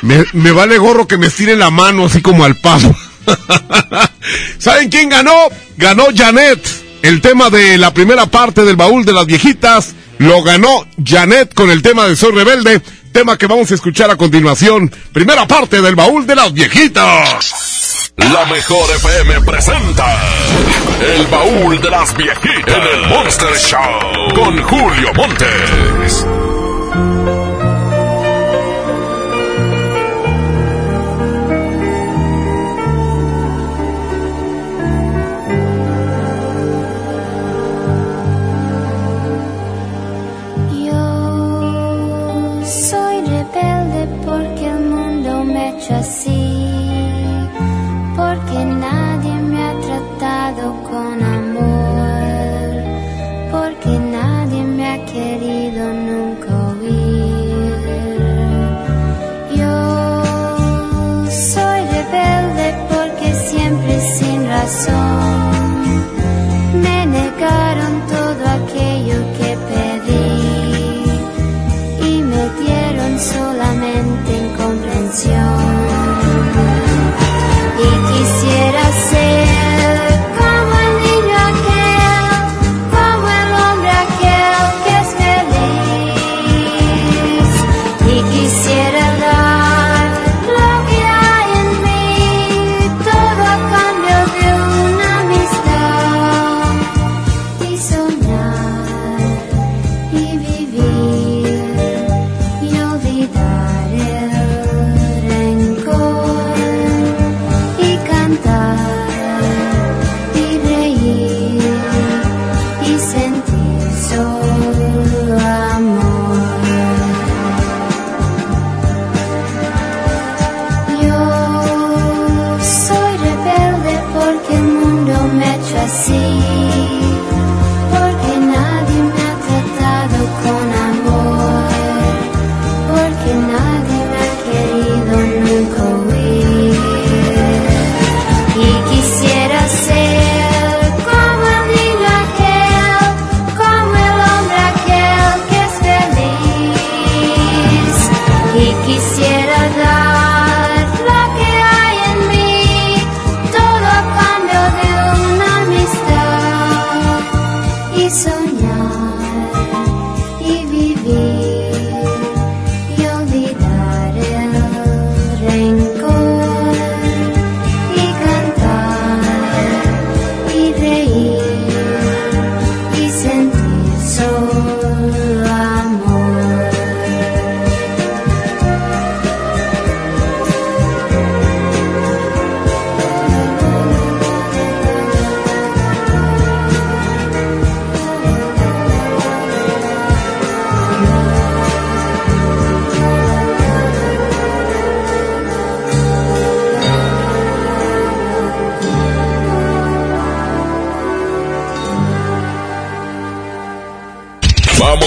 Me, vale gorro que me estire la mano así como al paso. ¿Saben quién ganó? Ganó Janet. El tema de la primera parte del baúl de las viejitas lo ganó Janet con el tema de Soy Rebelde, tema que vamos a escuchar a continuación. Primera parte del baúl de las viejitas. La mejor FM presenta El baúl de las viejitas en el Monster Show con Julio Montes. Yo soy rebelde porque el mundo me ha hecho así, coração.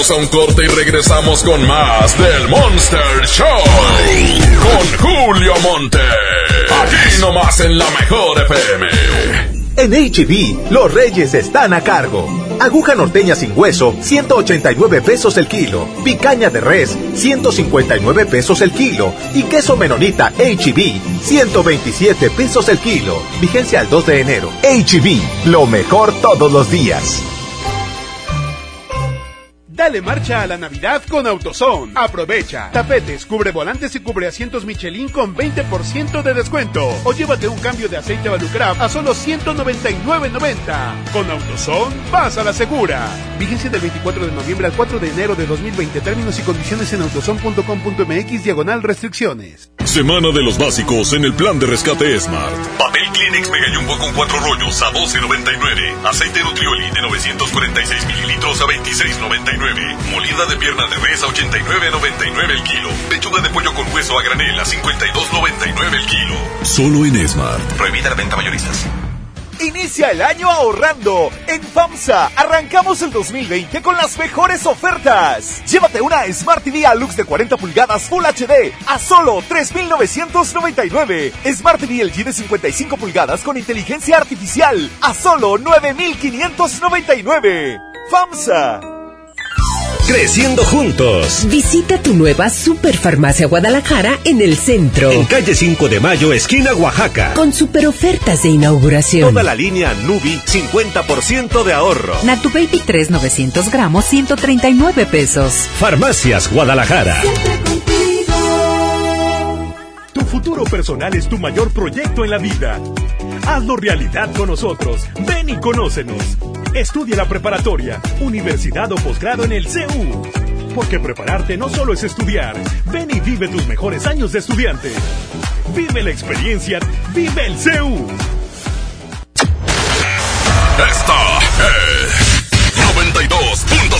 Vamos a un corte y regresamos con más del Monster Show. Con Julio Monte. Aquí nomás en la mejor FM. En HB, los reyes están a cargo. Aguja norteña sin hueso, 189 pesos el kilo. Picaña de res, 159 pesos el kilo. Y queso menonita HB, 127 pesos el kilo. Vigencia al 2 de enero. HB, lo mejor todos los días. Dale marcha a la Navidad con AutoZone. Aprovecha. Tapetes, cubre volantes y cubre asientos Michelin con 20% de descuento. O llévate un cambio de aceite Valucraft a solo 199.90. Con AutoZone, vas a la segura. Vigencia del 24 de noviembre al 4 de enero de 2020. Términos y condiciones en autozone.com.mx diagonal restricciones. Semana de los básicos en el plan de rescate Smart. Kleenex Mega Jumbo con cuatro rollos a 12.99. Aceite Nutrioli de 946 mililitros a 26.99. Molida de pierna de res a 89.99 el kilo. Pechuga de pollo con hueso a granel a 52.99 el kilo. Solo en Smart. Prohibida la venta mayoristas. Inicia el año ahorrando. En FAMSA arrancamos el 2020 con las mejores ofertas. Llévate una Smart TV Alux de 40 pulgadas Full HD a solo 3.999. Smart TV LG de 55 pulgadas con inteligencia artificial a solo 9.599. FAMSA. Creciendo juntos. Visita tu nueva Superfarmacia Guadalajara en el centro. En calle 5 de Mayo, esquina Oaxaca. Con super ofertas de inauguración. Toda la línea Nubi, 50% de ahorro. Natu Baby 3 900 gramos, 139 pesos. Farmacias Guadalajara. Tu futuro personal es tu mayor proyecto en la vida. Hazlo realidad con nosotros. Ven y conócenos. Estudia la preparatoria, universidad o posgrado en el CEU. Porque prepararte no solo es estudiar. Ven y vive tus mejores años de estudiante. Vive la experiencia. Vive el CEU. Esta es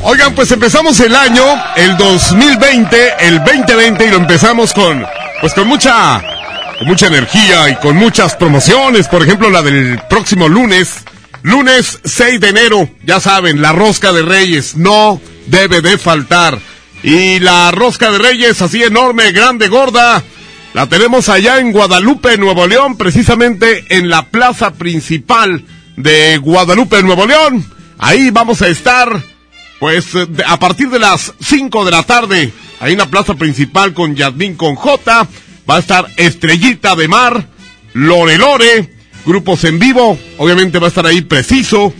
Oigan, pues empezamos el año, el 2020, el 2020 y lo empezamos con, pues con mucha, con mucha energía y con muchas promociones. Por ejemplo, la del próximo lunes, lunes 6 de enero, ya saben, la rosca de Reyes no debe de faltar. Y la rosca de Reyes así enorme, grande, gorda, la tenemos allá en Guadalupe, Nuevo León, precisamente en la plaza principal de Guadalupe, Nuevo León. Ahí vamos a estar pues eh, a partir de las 5 de la tarde, ahí en la plaza principal con Yadmin con J, Va a estar Estrellita de Mar, Lore Lore, grupos en vivo. Obviamente va a estar ahí preciso.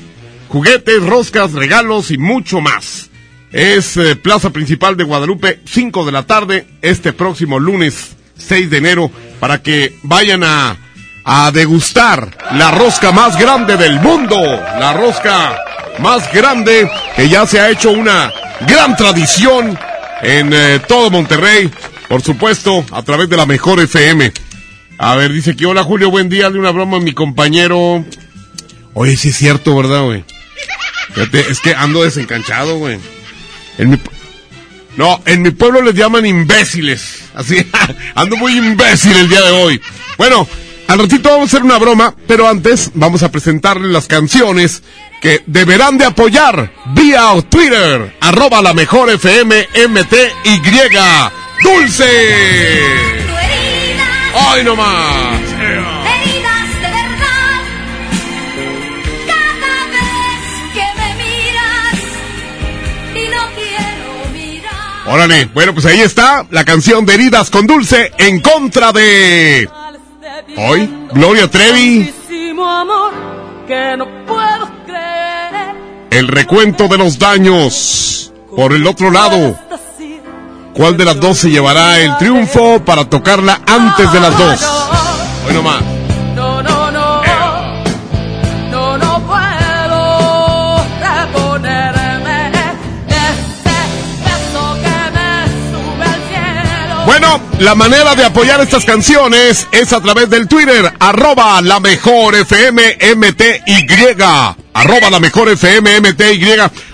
Juguetes, roscas, regalos y mucho más. Es eh, Plaza Principal de Guadalupe, 5 de la tarde, este próximo lunes 6 de enero, para que vayan a, a degustar la rosca más grande del mundo. La rosca más grande que ya se ha hecho una gran tradición en eh, todo Monterrey. Por supuesto, a través de la mejor FM. A ver, dice que hola Julio, buen día, de una broma a mi compañero. Oye, sí es cierto, ¿verdad, güey? Es que ando desencanchado, güey. En mi... No, en mi pueblo les llaman imbéciles. Así, ando muy imbécil el día de hoy. Bueno, al ratito vamos a hacer una broma, pero antes vamos a presentarles las canciones que deberán de apoyar vía Twitter, arroba la mejor FM MTY. ¡Dulce! ¡Ay, no más! Heridas de verdad. Cada vez que me miras y no quiero mirar. Órale, bueno, pues ahí está la canción de Heridas con Dulce en contra de... Hoy, Gloria Trevi, el recuento de los daños. Por el otro lado, ¿cuál de las dos se llevará el triunfo para tocarla antes de las dos? Hoy nomás. La manera de apoyar estas canciones es a través del Twitter, arroba la mejor FM MTY. Arroba la mejor FM MTY.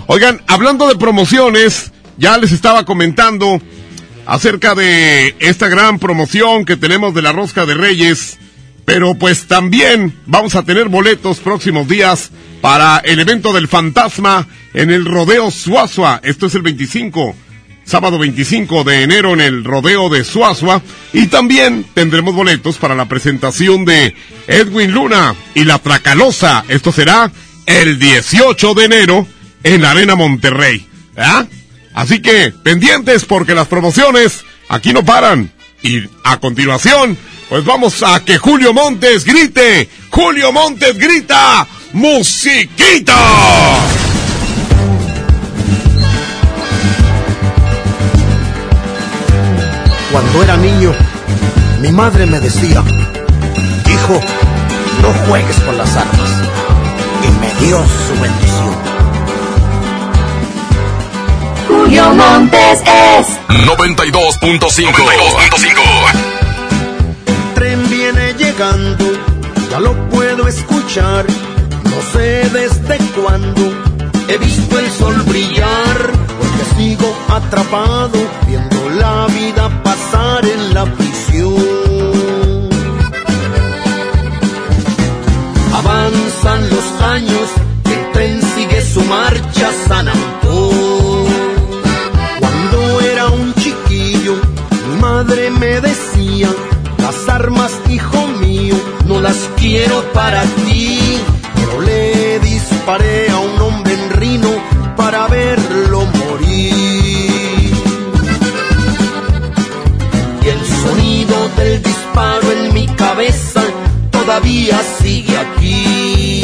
Oigan, hablando de promociones, ya les estaba comentando acerca de esta gran promoción que tenemos de la Rosca de Reyes. Pero pues también vamos a tener boletos próximos días para el evento del fantasma en el Rodeo Suazua. Esto es el 25 sábado 25 de enero en el rodeo de Suazua y también tendremos boletos para la presentación de Edwin Luna y la Tracalosa. Esto será el 18 de enero en la Arena Monterrey. ¿Ah? Así que pendientes porque las promociones aquí no paran. Y a continuación, pues vamos a que Julio Montes grite. Julio Montes grita. ¡Musiquita! Cuando era niño, mi madre me decía, hijo, no juegues con las armas. Y me dio su bendición. Julio Montes es 92.5. 92.5. tren viene llegando, ya lo puedo escuchar. No sé desde cuándo he visto el sol brillar, atrapado viendo la vida pasar en la prisión. Avanzan los años, el tren sigue su marcha San Antón. Cuando era un chiquillo, mi madre me decía, las armas, hijo mío, no las quiero para ti. Pero le disparé a un hombre del disparo en mi cabeza todavía sigue aquí.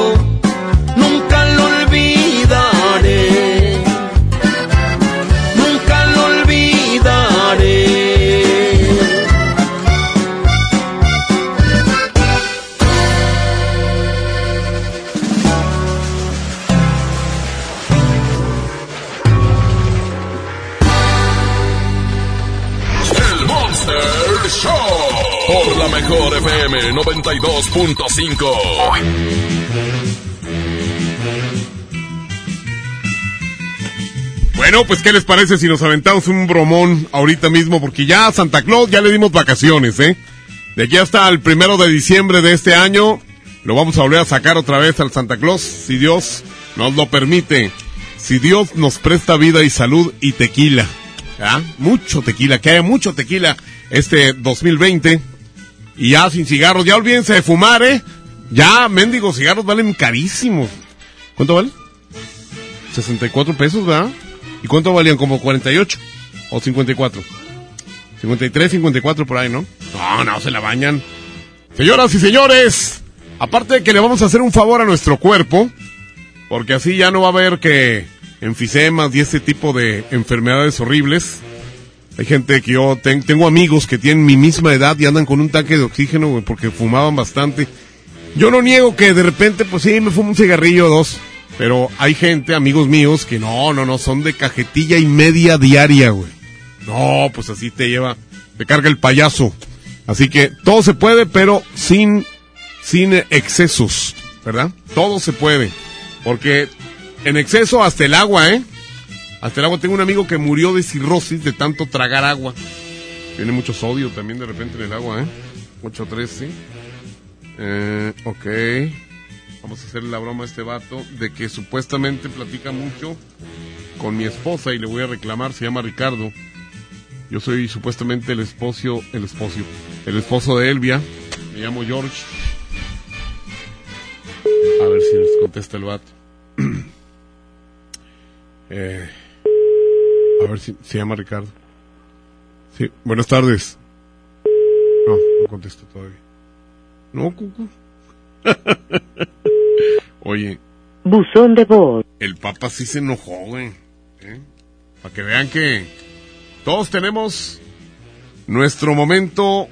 Show. Por la mejor FM 92.5. Bueno, pues ¿qué les parece si nos aventamos un bromón ahorita mismo? Porque ya a Santa Claus ya le dimos vacaciones, ¿eh? De aquí hasta el primero de diciembre de este año lo vamos a volver a sacar otra vez al Santa Claus, si Dios nos lo permite. Si Dios nos presta vida y salud y tequila. ¿ah? Mucho tequila, que haya mucho tequila este 2020. Y ya sin cigarros, ya olvídense de fumar, ¿eh? Ya, mendigos cigarros valen carísimos. ¿Cuánto vale? 64 pesos, ¿verdad? ¿Y cuánto valían? ¿Como 48? ¿O 54? 53, 54 por ahí, ¿no? No, no, se la bañan. Señoras y señores, aparte de que le vamos a hacer un favor a nuestro cuerpo, porque así ya no va a haber que enfisemas y este tipo de enfermedades horribles. Hay gente que yo ten- tengo amigos que tienen mi misma edad y andan con un tanque de oxígeno, güey, porque fumaban bastante. Yo no niego que de repente, pues sí, me fumo un cigarrillo o dos. Pero hay gente, amigos míos, que no, no, no, son de cajetilla y media diaria, güey. No, pues así te lleva, te carga el payaso. Así que todo se puede, pero sin, sin excesos, ¿verdad? Todo se puede. Porque en exceso hasta el agua, ¿eh? Hasta el agua. Tengo un amigo que murió de cirrosis de tanto tragar agua. Tiene mucho sodio también de repente en el agua, ¿eh? 8.3, sí. Eh, ok. Vamos a hacerle la broma a este vato de que supuestamente platica mucho con mi esposa y le voy a reclamar, se llama Ricardo. Yo soy supuestamente el esposo, el esposo, el esposo de Elvia. Me llamo George. A ver si les contesta el vato. Eh, a ver si se llama Ricardo. Sí, buenas tardes. No, no contesta todavía. No, cucu. Oye, Buzón de voz. el Papa sí se enojó, güey. ¿eh? Para que vean que todos tenemos nuestro momento,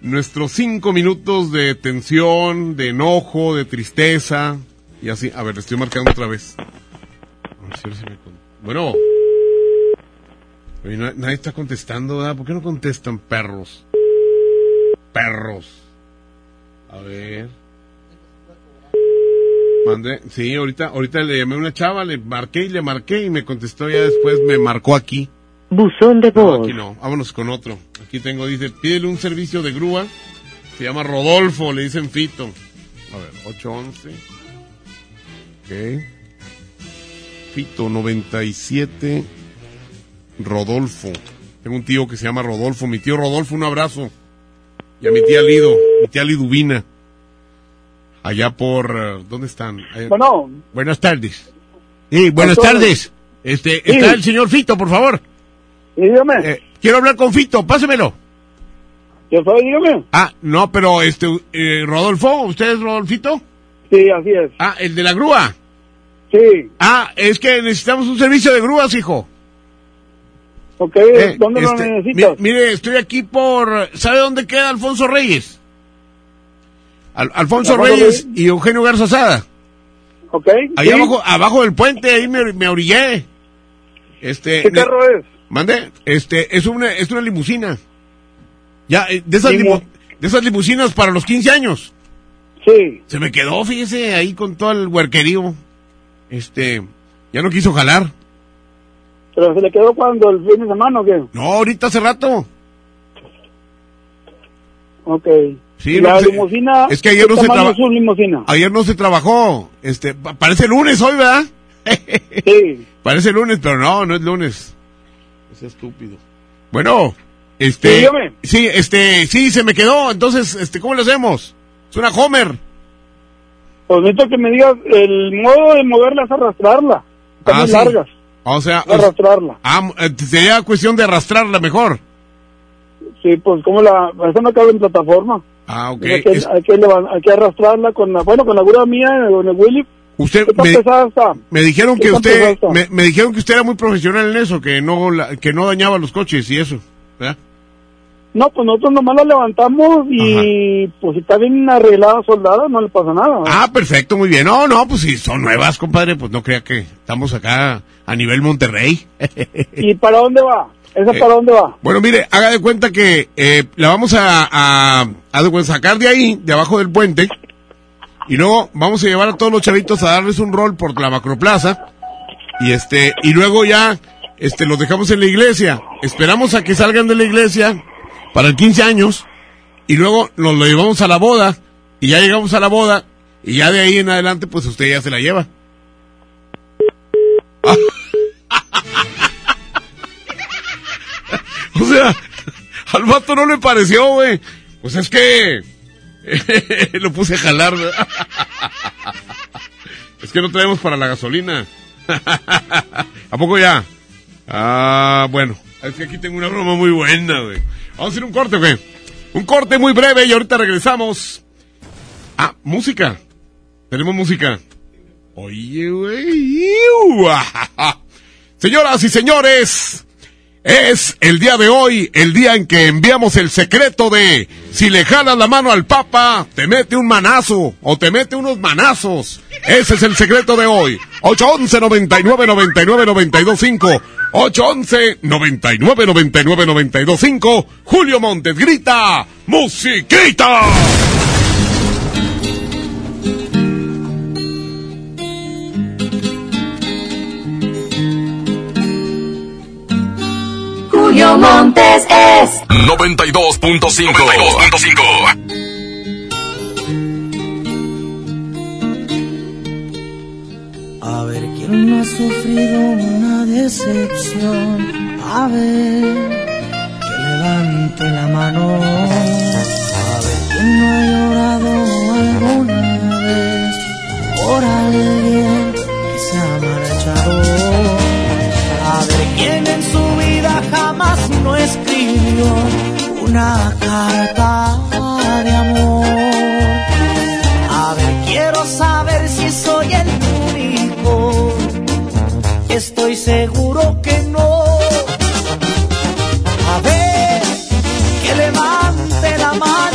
nuestros cinco minutos de tensión, de enojo, de tristeza. Y así, a ver, le estoy marcando otra vez. A ver si me Bueno. Oye, nadie está contestando, ¿verdad? ¿Por qué no contestan perros? Perros. A ver. Mandé, sí, ahorita, ahorita le llamé a una chava, le marqué y le marqué y me contestó ya después, me marcó aquí. Buzón de No, voz. aquí no, vámonos con otro. Aquí tengo, dice, pídele un servicio de grúa. Se llama Rodolfo, le dicen Fito. A ver, 811. Ok. Fito 97. Rodolfo. Tengo un tío que se llama Rodolfo. Mi tío Rodolfo, un abrazo. Y a mi tía Lido, mi tía Liduvina. Allá por... eh, ¿Dónde están? Allá- Bueno, Buenas tardes. Sí, buenas tardes. Este, Sí. está el señor Fito, por favor. dígame. Eh, quiero hablar con Fito, pásemelo. Yo soy, dígame. Ah, no, pero este, eh, Rodolfo, ¿usted es Rodolfito? Sí, así es. Ah, el de la grúa. Sí. Ah, es que necesitamos un servicio de grúas, hijo. Ok, Eh, ¿dónde lo este, necesitas? mi- mire, estoy aquí por... ¿Sabe dónde queda Alfonso Reyes? Al- Alfonso Reyes y Eugenio Garza Sada. Ok. Ahí sí. abajo, abajo del puente, ahí me, me orillé. Este, ¿Qué carro es? Mande, este, es una, es una limusina. Ya, eh, de esas, limu- de esas limusinas para los 15 años. Sí. Se me quedó, fíjese, ahí con todo el huerquerío. Este, ya no quiso jalar. ¿Pero se le quedó cuando el fin de semana o qué? No, ahorita hace rato. Ok. Sí, ¿Y no, la limusina? es que ayer ¿qué no se tamaño traba- es su limusina? Ayer no se trabajó. Este, pa- parece lunes hoy, ¿verdad? Sí. Parece lunes, pero no, no es lunes. Es estúpido. Bueno, este. Sí, sí, este, sí, se me quedó. Entonces, este, ¿cómo lo hacemos? Es una Homer. Pues necesito que me digas, el modo de moverla es arrastrarla. Ah, sí. largas. O sea, arrastrarla. ah, eh, sería cuestión de arrastrarla mejor. Sí, pues como la, esa no cabe en plataforma. Ah, ok. Hay, que, Es- hay, que hay que arrastrarla con la, bueno, con la grúa mía, con el Willy. usted ¿Qué tan me, me dijeron ¿Qué que usted me, me dijeron que usted era muy profesional en eso, que no la- que no dañaba los coches y eso, ¿verdad? No, pues nosotros nomás la levantamos y pues si está bien arreglada, soldada, no le pasa nada. Ah, perfecto, muy bien. No, no, pues si son nuevas, compadre, pues no crea que estamos acá a nivel Monterrey. ¿Y para dónde va? ¿Esa Eh, para dónde va? Bueno, mire, haga de cuenta que eh, la vamos a, a, a sacar de ahí, de abajo del puente, y luego vamos a llevar a todos los chavitos a darles un rol por la macroplaza, y este, y luego ya, este, los dejamos en la iglesia. Esperamos a que salgan de la iglesia para el 15 años, y luego nos lo llevamos a la boda, y ya llegamos a la boda, y ya de ahí en adelante, pues usted ya se la lleva. O sea, al vato no le pareció, güey. Pues es que lo puse a jalar. Es que no traemos para la gasolina. ¿A poco ya? Ah, bueno. Es que aquí tengo una broma muy buena, güey. Vamos a ir un corte, güey. Un corte muy breve y ahorita regresamos. Ah, música. Tenemos música. Oye, güey. Señoras y señores, es el día de hoy, el día en que enviamos el secreto de si le jalas la mano al Papa, te mete un manazo o te mete unos manazos. Ese es el secreto de hoy. 811 99 99 925 811 99 99 925 Julio Montes grita musiquita. Julio Montes es 92.5. 92.5. A ver quién no ha sufrido una decepción. A ver, que levante la mano. A ver quién no ha llorado alguna vez por alguien que se ha marchado. A ver quién no escribió una carta de amor. A ver, quiero saber si soy el único. Estoy seguro que no. A ver, que levante la mano.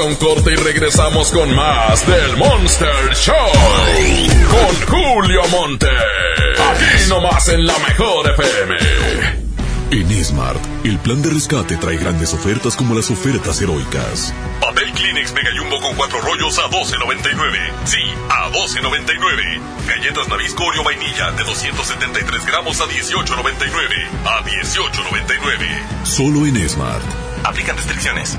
A un corte y regresamos con más del Monster Show. Con Julio Monte. Aquí nomás en la mejor FM. En Smart, el plan de rescate trae grandes ofertas como las ofertas heroicas. Papel Kleenex Mega Jumbo con cuatro rollos a 12.99. Sí, a 12.99. Galletas Nabisco Oreo Vainilla de 273 gramos a 18.99. A 18.99. Solo en Smart. Aplican restricciones.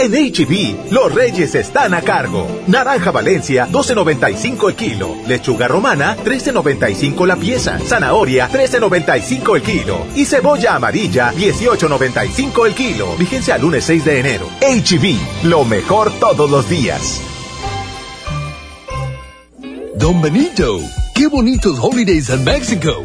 En HB, los reyes están a cargo. Naranja Valencia, 12.95 el kilo. Lechuga romana, 13.95 la pieza. Zanahoria, 13.95 el kilo. Y cebolla amarilla, 18.95 el kilo. Vigencia al lunes 6 de enero. HB, lo mejor todos los días. Don Benito, qué bonitos holidays en México.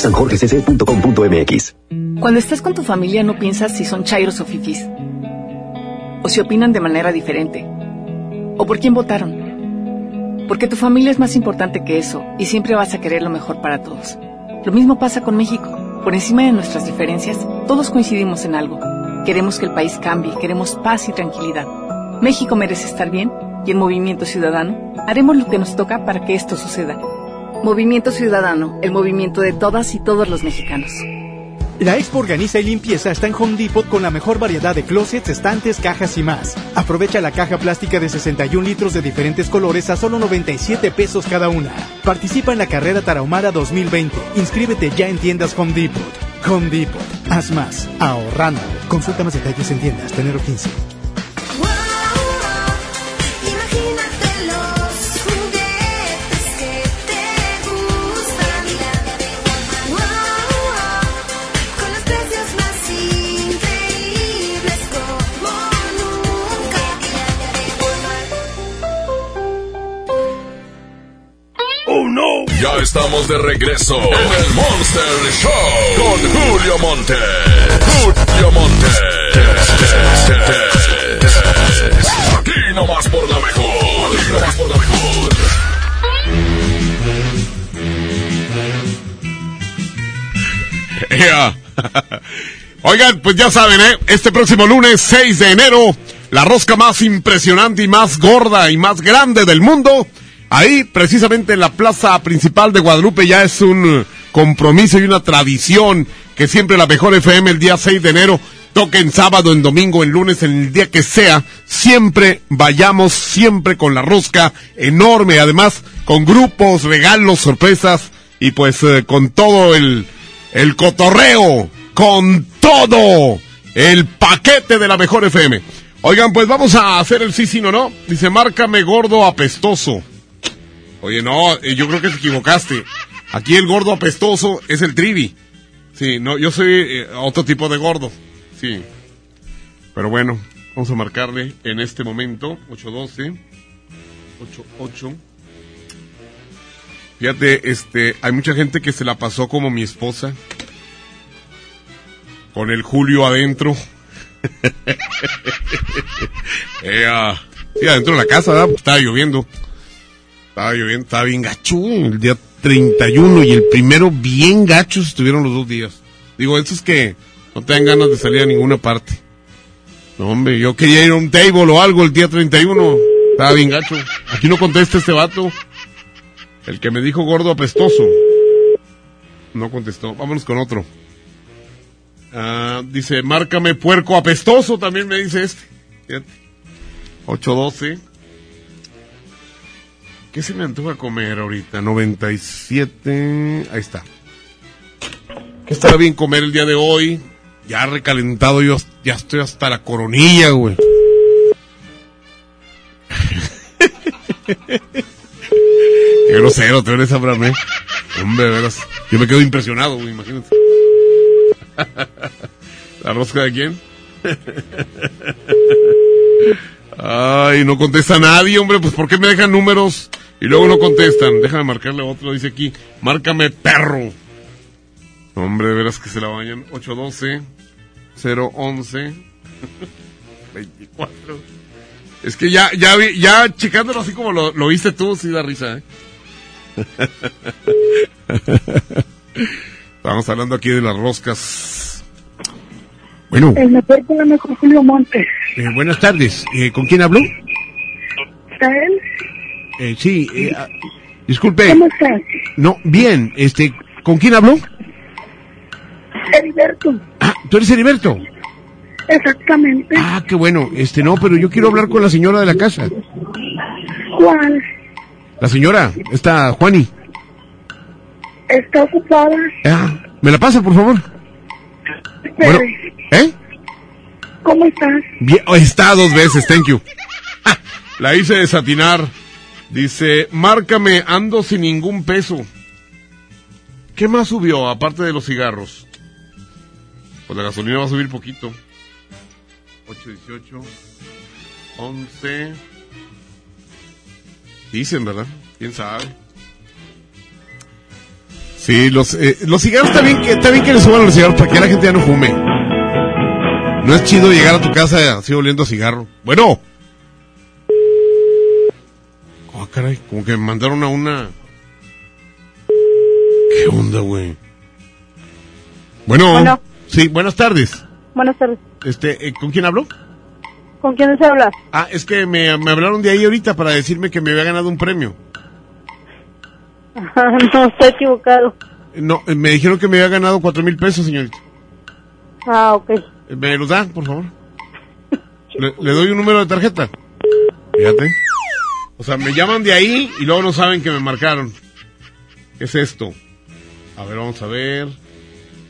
sanjorgecc.com.mx Cuando estás con tu familia no piensas si son chairos o fifis. O si opinan de manera diferente. O por quién votaron. Porque tu familia es más importante que eso y siempre vas a querer lo mejor para todos. Lo mismo pasa con México. Por encima de nuestras diferencias, todos coincidimos en algo. Queremos que el país cambie, queremos paz y tranquilidad. México merece estar bien y en Movimiento Ciudadano haremos lo que nos toca para que esto suceda. Movimiento Ciudadano, el movimiento de todas y todos los mexicanos. La Expo Organiza y Limpieza está en Home Depot con la mejor variedad de closets, estantes, cajas y más. Aprovecha la caja plástica de 61 litros de diferentes colores a solo 97 pesos cada una. Participa en la carrera Tarahumara 2020. Inscríbete ya en tiendas Home Depot. Home Depot. Haz más. Ahorrando. Consulta más detalles en tiendas. Tenero 15. Ya estamos de regreso en el Monster Show con Julio Monte. Julio Monte. Aquí nomás por la mejor. Aquí nomás por la mejor. Oigan, pues ya saben, ¿eh? Este próximo lunes 6 de enero, la rosca más impresionante y más gorda y más grande del mundo. Ahí, precisamente en la plaza principal de Guadalupe, ya es un compromiso y una tradición que siempre la mejor FM el día 6 de enero toque en sábado, en domingo, en lunes, en el día que sea, siempre vayamos, siempre con la rosca enorme, además con grupos, regalos, sorpresas y pues eh, con todo el, el cotorreo, con todo el paquete de la mejor FM. Oigan, pues vamos a hacer el sí, sí, no, no. Dice, márcame gordo apestoso. Oye, no, eh, yo creo que te equivocaste. Aquí el gordo apestoso es el trivi. Sí, no, yo soy eh, otro tipo de gordo. Sí. Pero bueno, vamos a marcarle en este momento 812 88 Fíjate, este, hay mucha gente que se la pasó como mi esposa. Con el Julio adentro. Ea, sí, adentro de la casa, ¿verdad? Estaba lloviendo. Estaba lloviendo, estaba bien gacho. El día 31 y el primero bien gachos estuvieron los dos días. Digo, eso es que no te dan ganas de salir a ninguna parte. No, hombre, yo quería ir a un table o algo el día 31. Estaba bien gacho. Aquí no contesta este vato. El que me dijo gordo apestoso. No contestó. Vámonos con otro. Ah, dice, márcame puerco apestoso, también me dice este. Fíjate. 812. ¿Qué se me antoja comer ahorita? 97. Ahí está. ¿Qué estará bien comer el día de hoy? Ya recalentado, yo ya estoy hasta la coronilla, güey. Qué grosero te eres, Abraham. Hombre, veras. Yo me quedo impresionado, güey, imagínate. ¿La rosca de quién? Ay, no contesta nadie, hombre. Pues ¿por qué me dejan números y luego no contestan? Déjame marcarle otro, dice aquí. Márcame, perro. Hombre, de veras que se la bañan. 812 011 24. Es que ya, ya, vi- ya checándolo así como lo, lo viste tú, sí da risa, ¿eh? Estamos hablando aquí de las roscas. Bueno, El mejor programa con Julio Montes. eh, buenas tardes. Eh, ¿Con quién hablo? ¿Está él? Eh, sí, eh, ah, disculpe. ¿Cómo estás? No, bien, este, ¿con quién hablo? Heriberto. Ah, ¿tú eres Heriberto? Exactamente. Ah, qué bueno. Este, no, pero yo quiero hablar con la señora de la casa. ¿Cuál? La señora, esta Juani. ¿Está ocupada? Ah, ¿me la pasa, por favor? Bueno. ¿eh? ¿Cómo estás? Bien, oh, está dos veces, thank you. Ah, La hice desatinar. Dice, márcame, ando sin ningún peso. ¿Qué más subió, aparte de los cigarros? Pues la gasolina va a subir poquito. 8, 18, 11. Dicen, ¿verdad? ¿Quién sabe? Sí, los, eh, los cigarros está bien, que, está bien que le suban los cigarros para que la gente ya no fume. No es chido llegar a tu casa así oliendo a cigarro. Bueno. Oh, caray, como que me mandaron a una... ¿Qué onda, güey? Bueno. Bueno. Sí, buenas tardes. Buenas tardes. Este, eh, ¿con quién hablo? ¿Con quién se habla? Ah, es que me, me hablaron de ahí ahorita para decirme que me había ganado un premio. no, estoy equivocado. No, eh, me dijeron que me había ganado cuatro mil pesos, señorita. Ah, ok. Eh, ¿Me los da, por favor? Le, le doy un número de tarjeta. Fíjate. O sea, me llaman de ahí y luego no saben que me marcaron. ¿Qué es esto? A ver, vamos a ver.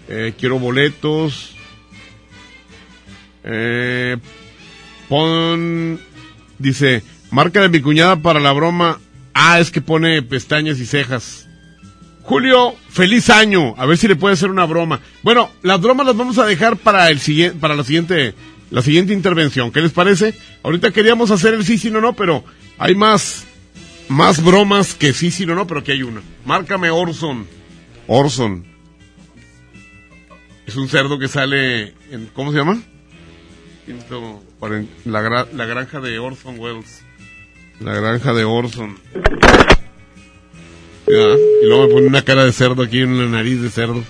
Eh, quiero boletos. Eh, pon... Dice, marca de mi cuñada para la broma. Ah, es que pone pestañas y cejas. Julio, feliz año. A ver si le puede hacer una broma. Bueno, las bromas las vamos a dejar para el siguiente, para la siguiente, la siguiente intervención. ¿Qué les parece? Ahorita queríamos hacer el sí, sí, no, no, pero hay más, más bromas que sí, sí, no, no, pero aquí hay una. Márcame Orson. Orson. Es un cerdo que sale en, ¿cómo se llama? La, la granja de Orson Welles. La granja de Orson. Ya, Y luego me pone una cara de cerdo aquí en la nariz de cerdo.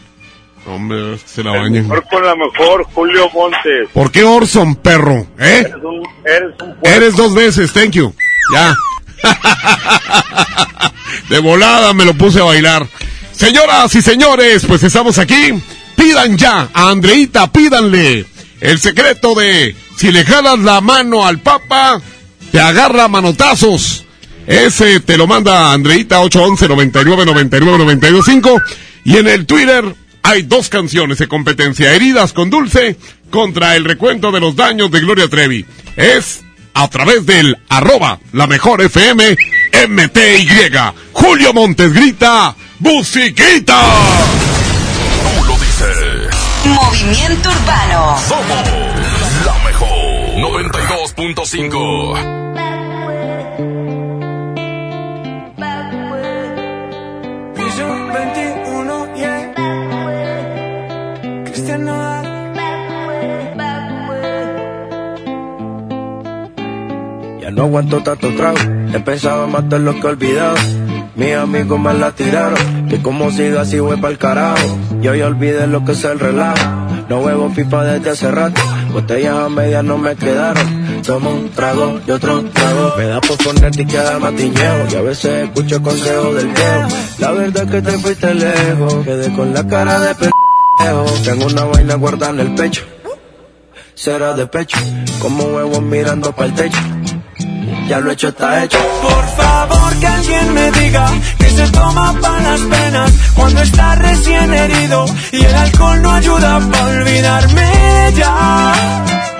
Hombre, es que se la bañan. Mejor con la mejor, Julio Montes. ¿Por qué Orson, perro? ¿Eh? Eres un, eres un Eres dos veces, thank you. Ya. De volada me lo puse a bailar. Señoras y señores, pues estamos aquí. Pidan ya a Andreita, pídanle el secreto de si le jalas la mano al Papa, te agarra manotazos. Ese te lo manda Andreita 811 99 99 925 y en el Twitter hay dos canciones de competencia, Heridas con Dulce contra el recuento de los daños de Gloria Trevi. Es a través del arroba la mejor FM MTY. Julio Montes grita, ¡Musiquita! Tú lo dices. Movimiento Urbano. Somos 96.5. no aguanto tanto trago. He pensado matar lo que he olvidado. Mis amigos me la tiraron. Que como siga así voy pa'l carajo. Yo ya olvidé lo que es el relajo. No huevo pipa desde hace rato. Botellas a medias no me quedaron tomo un trago y otro trago. Me da por ponerte y quedar matiñeo, y a veces escucho consejos del viejo. La verdad que te fuiste lejos, quedé con la cara de pendejo. Tengo una vaina guardada en el pecho, será de pecho, como huevos mirando para el techo. Ya lo hecho está hecho. Por favor que alguien me diga que se toma para las penas cuando está recién herido y el alcohol no ayuda para olvidarme ya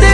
de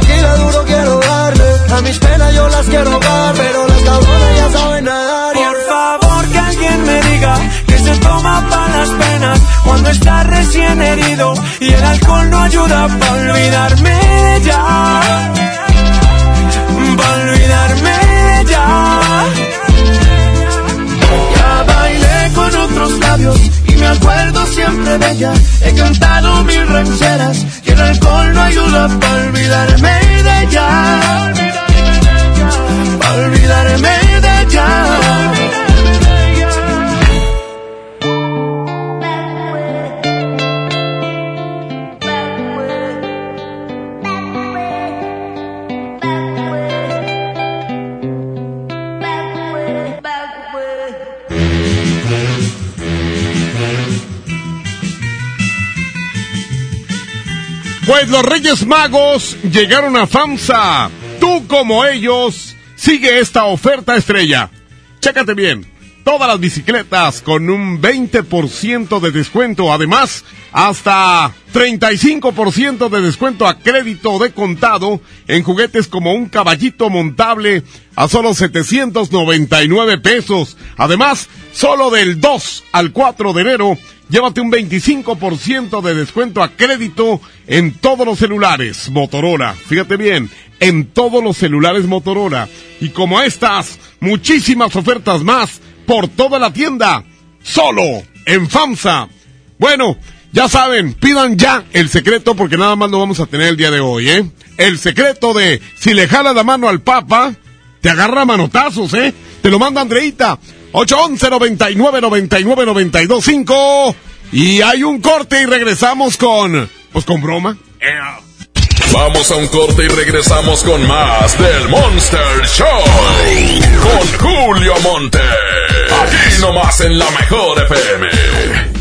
Tequila duro quiero darle. A mis penas yo las quiero dar, pero las cabronas ya saben nadar. Por favor que alguien me diga que se toma para las penas cuando está recién herido y el alcohol no ayuda para olvidarme de ella. Pa' olvidarme de ella. Ya bailé con otros labios me acuerdo siempre de ella. He cantado mil rancheras y el alcohol no ayuda para olvidarme de ella. Pa' olvidarme de ella. Pues los Reyes Magos llegaron a FAMSA. Tú como ellos, sigue esta oferta estrella. Chécate bien. Todas las bicicletas con un 20% de descuento. Además, hasta 35% de descuento a crédito de contado en juguetes como un caballito montable a solo 799 pesos. Además, solo del 2 al 4 de enero, llévate un 25% de descuento a crédito en todos los celulares Motorola. Fíjate bien, en todos los celulares Motorola. Y como estas, muchísimas ofertas más por toda la tienda. Solo en FAMSA. Bueno, ya saben, pidan ya el secreto porque nada más lo vamos a tener el día de hoy, ¿eh? El secreto de si le jala la mano al Papa, te agarra manotazos, ¿eh? Te lo manda Andreita. 811 99 99 92 5 Y hay un corte y regresamos con. Pues con broma. Vamos a un corte y regresamos con más del Monster Show. Con Julio Monte. Aquí nomás en la mejor FM.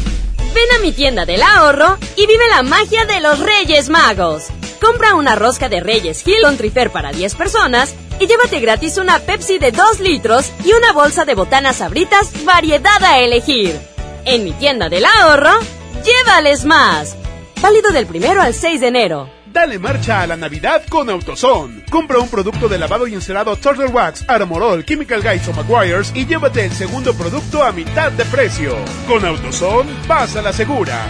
Ven a mi tienda del ahorro y vive la magia de los Reyes Magos. Compra una rosca de Reyes Hill con Trifer para 10 personas y llévate gratis una Pepsi de 2 litros y una bolsa de botanas sabritas variedad a elegir. En mi tienda del ahorro, llévales más. Válido del primero al 6 de enero. Dale marcha a la Navidad con AutoZone. Compra un producto de lavado y encerado Turtle Wax, Armorol, Chemical Guys o Maguires y llévate el segundo producto a mitad de precio. Con AutoZone, vas a la segura.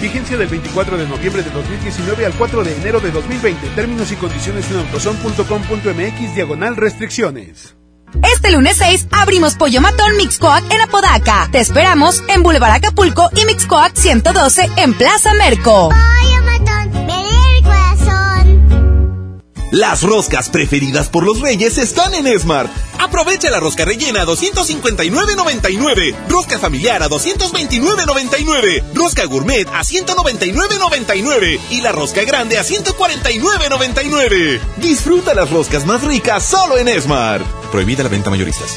Vigencia del 24 de noviembre de 2019 al 4 de enero de 2020. Términos y condiciones en autozone.com.mx diagonal restricciones. Este lunes 6 abrimos Pollo Matón Mixcoac en Apodaca. Te esperamos en Boulevard Acapulco y Mixcoac 112 en Plaza Merco. Las roscas preferidas por los reyes están en Smart. Aprovecha la rosca rellena a 259.99, rosca familiar a 229.99, rosca gourmet a 199.99 y la rosca grande a 149.99. Disfruta las roscas más ricas solo en Smart. Prohibida la venta mayoristas.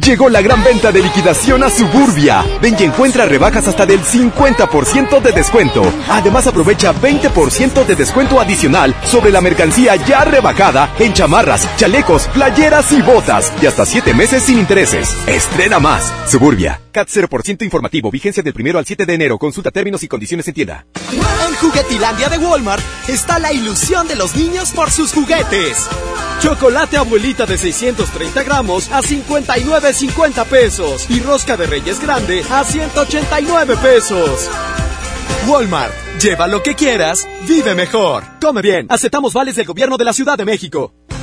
Llegó la gran venta de liquidación a Suburbia. Ven y encuentra rebajas hasta del 50% de descuento. Además aprovecha 20% de descuento adicional sobre la mercancía ya rebajada en chamarras, chalecos, playeras y botas. Y hasta 7 meses sin intereses. Estrena más. Suburbia. CAT 0% informativo. Vigencia del primero al 7 de enero. Consulta términos y condiciones en tienda. En Juguetilandia de Walmart está la ilusión de los niños por sus juguetes. Chocolate abuelita de 630 gramos a 59.50 pesos y rosca de reyes grande a 189 pesos. Walmart, lleva lo que quieras, vive mejor. Come bien, aceptamos vales del gobierno de la Ciudad de México.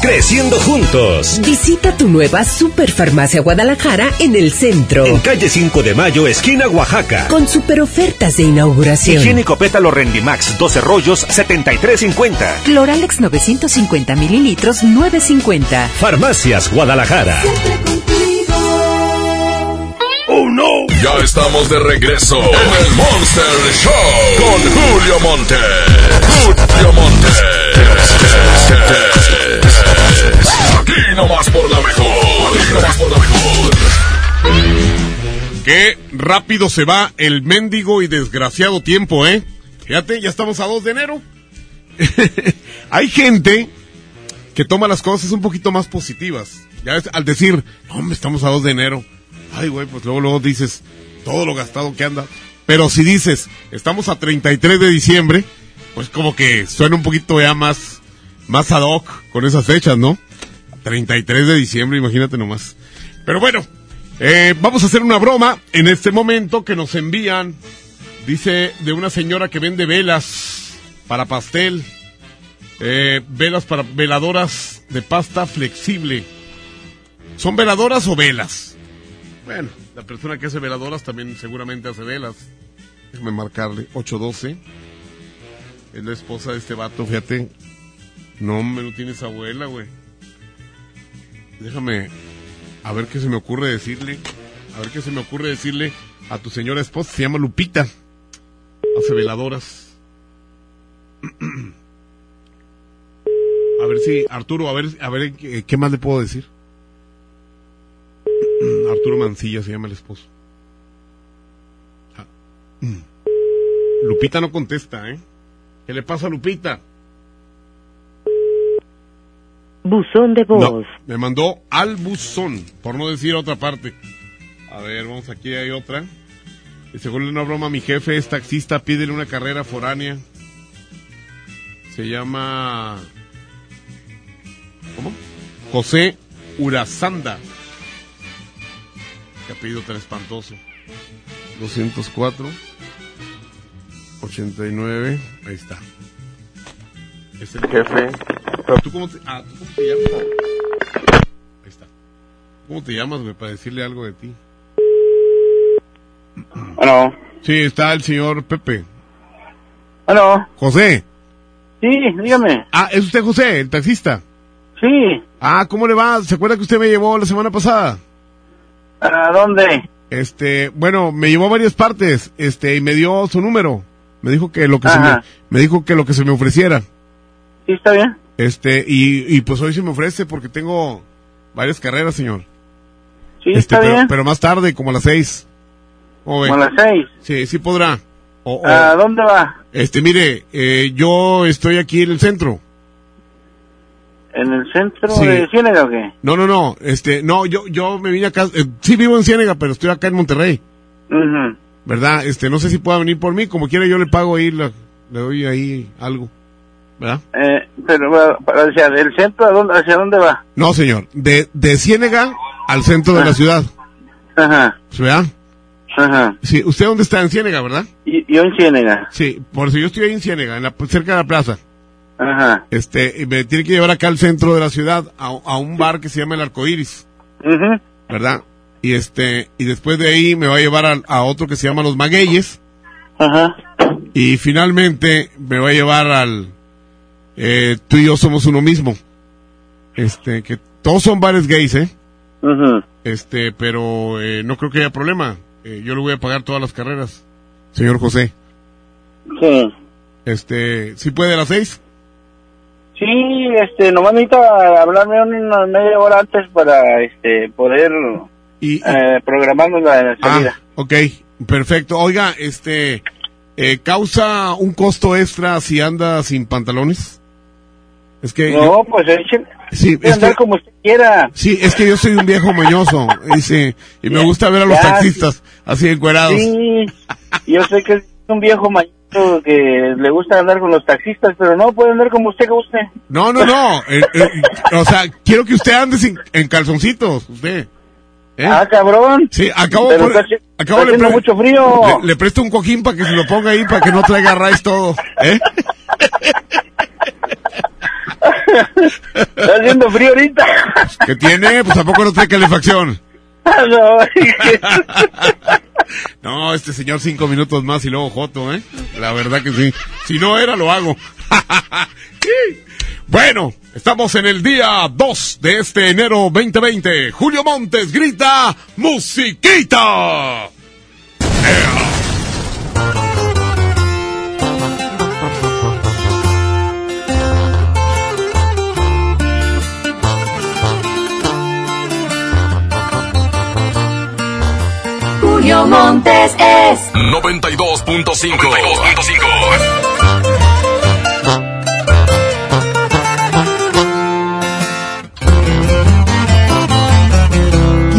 Creciendo juntos. Visita tu nueva Superfarmacia Guadalajara en el centro. En calle 5 de Mayo, esquina Oaxaca. Con super ofertas de inauguración. Higiénico pétalo Rendimax, 12 rollos, 73.50. Cloralex 950 mililitros, 9.50. Farmacias Guadalajara. ¡Oh, no! Ya estamos de regreso en el Monster Show con Julio Monte. Julio Monte. Qué rápido se va el mendigo y desgraciado tiempo, ¿eh? Fíjate, ya estamos a 2 de enero. Hay gente que toma las cosas un poquito más positivas. Ya ves, al decir, hombre, estamos a 2 de enero. Ay, güey, pues luego, luego dices todo lo gastado que anda. Pero si dices, estamos a 33 de diciembre, pues como que suena un poquito ya más, más ad hoc con esas fechas, ¿no? 33 de diciembre, imagínate nomás. Pero bueno, eh, vamos a hacer una broma en este momento que nos envían, dice, de una señora que vende velas para pastel, eh, velas para veladoras de pasta flexible. ¿Son veladoras o velas? Bueno, la persona que hace veladoras también seguramente hace velas. Déjame marcarle, 812. Es la esposa de este vato, fíjate. No, me lo tienes abuela, güey. Déjame a ver qué se me ocurre decirle. A ver qué se me ocurre decirle a tu señora esposa. Se llama Lupita. Hace veladoras. A ver si, Arturo, a ver, a ver qué, qué más le puedo decir. Arturo Mancilla se llama el esposo. Ah, mm. Lupita no contesta, ¿eh? ¿Qué le pasa a Lupita? Buzón de voz. No, me mandó al buzón, por no decir otra parte. A ver, vamos, aquí hay otra. Y según una broma, mi jefe es taxista, pídele una carrera foránea. Se llama... ¿Cómo? José Urazanda. Qué apellido tan espantoso. 204 89. Ahí está. Es el jefe. Tú cómo te, ah, ¿tú cómo te llamas? Ahí está. ¿Cómo te llamas, güey, para decirle algo de ti? Bueno. Sí, está el señor Pepe. Bueno. José. Sí, dígame. Ah, ¿es usted José, el taxista? Sí. Ah, ¿cómo le va? ¿Se acuerda que usted me llevó la semana pasada? ¿A dónde? Este, bueno, me llevó a varias partes, este, y me dio su número. Me dijo que lo que se me, dijo que lo que se me ofreciera. Sí, está bien. Este, y, y pues hoy se me ofrece porque tengo varias carreras, señor. Sí, Este, está pero, bien. pero más tarde, como a las seis. ¿Cómo? ¿Como a las seis? Sí, sí podrá. O- o- ¿A dónde va? este, mire, eh, yo estoy aquí en el centro. ¿En el centro Sí. de Ciénaga o qué? No, no, no, este, no, yo, yo me vine acá, eh, sí vivo en Ciénega, pero estoy acá en Monterrey, Ujú. ¿Verdad? Este, no sé si pueda venir por mí, como quiera yo le pago ahí, la- le doy ahí algo, ¿verdad? eh, pero hacia del centro, ¿a dónde, ¿hacia dónde va? No, señor, de, de Ciénega al centro de la ciudad, Ajá. ¿verdad? Ajá. Sí, ¿usted dónde está? En Ciénega, ¿verdad? Y, yo en Ciénega. Sí, por eso yo estoy ahí en Ciénega, en la, cerca de la plaza. Ajá. Este, y me tiene que llevar acá al centro de la ciudad, a, a un bar que se llama El Arcoíris, Ujú. ¿verdad? Y este, y después de ahí me va a llevar a, a otro que se llama Los Magueyes. Ajá. Y finalmente me va a llevar al, eh, tú y yo somos uno mismo. Este, que todos son bares gays, ¿eh? Ujú. Este, pero eh, no creo que haya problema. Eh, yo le voy a pagar todas las carreras, señor José. Sí. Este, ¿sí puede a las seis? Sí, este, nomás necesito hablarme una media hora antes para, este, poder y, eh, programarnos la salida. Ah, ok, perfecto. Oiga, este, eh, ¿causa un costo extra si anda sin pantalones? Es que no, yo- pues eche- sí, puede es andar que, como usted quiera. sí, es que yo soy un viejo mañoso y, sí, y me gusta ver a los Ya, taxistas así encuerados. Sí, yo sé que es un viejo mayor que le gusta andar con los taxistas, pero no puede andar como usted guste. No, no, no. eh, eh, o sea, quiero que usted ande sin, en calzoncitos, usted. ¿Eh? Ah, cabrón. Sí, acabo, Pero por- está acabo está haciendo mucho frío. Le, le presto un cojín para que se lo ponga ahí para que no traiga raíz todo. ¿eh? Está haciendo frío ahorita. ¿Qué tiene? Pues tampoco no trae calefacción. no, No, este señor cinco minutos más y luego Joto, ¿eh? La verdad que sí. Si no era, lo hago. Sí. Bueno, estamos en el día 2 de este enero 2020. Julio Montes grita musiquita. Julio Montes es 92.5.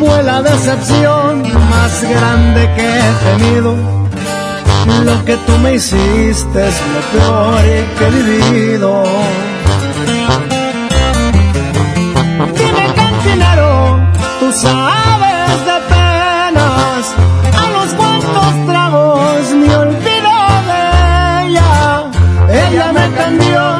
fue la decepción más grande que he tenido. Lo que tú me hiciste es lo peor que he vivido. Dime cantinero, tú sabes de penas, a los cuantos tragos me olvido de ella. Ella me cambió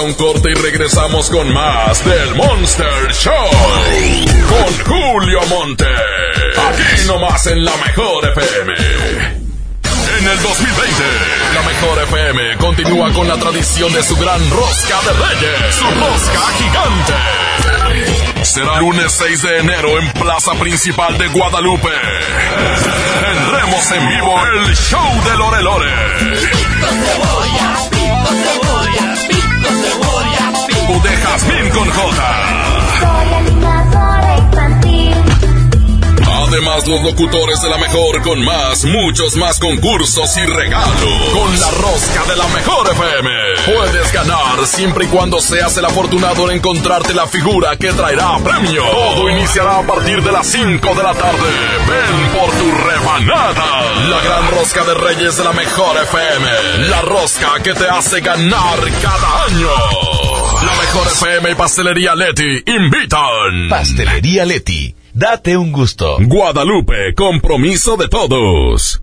Un corte y regresamos con más del Monster Show. Con Julio Monte. Aquí nomás en la mejor FM. En el 2020, la mejor FM continúa con la tradición de su gran rosca de reyes, su rosca gigante. Será lunes 6 de enero en Plaza Principal de Guadalupe. Tendremos en vivo el show de Lore Lore. O de Jazmín con J. Además, los locutores de la mejor con más, muchos más concursos y regalos. Con la rosca de la mejor FM. Puedes ganar siempre y cuando seas el afortunado en encontrarte la figura que traerá premio. Todo iniciará a partir de las 5 de la tarde. Ven por tu rebanada. La gran rosca de Reyes de la mejor FM. La rosca que te hace ganar cada año. La mejor FM y Pastelería Leti invitan. Pastelería Leti. Date un gusto. Guadalupe, compromiso de todos.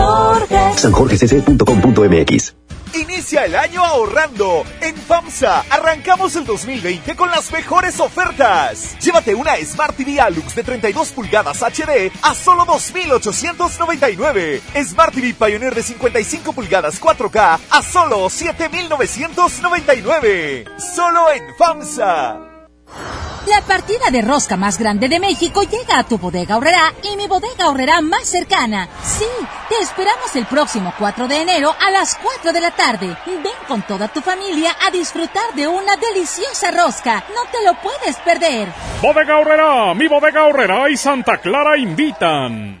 sanjorgecc.com.mx Inicia el año ahorrando. En FAMSA arrancamos el 2020 con las mejores ofertas. Llévate una Smart TV Alux de 32 pulgadas HD a solo 2.899. Smart TV Pioneer de 55 pulgadas 4K a solo 7.999. Solo en FAMSA. La partida de rosca más grande de México llega a tu bodega horrera y mi bodega horrera más cercana. Sí, te esperamos el próximo 4 de enero a las 4 de la tarde. Ven con toda tu familia a disfrutar de una deliciosa rosca. No te lo puedes perder. Bodega Horrera, mi bodega Horrera y Santa Clara invitan.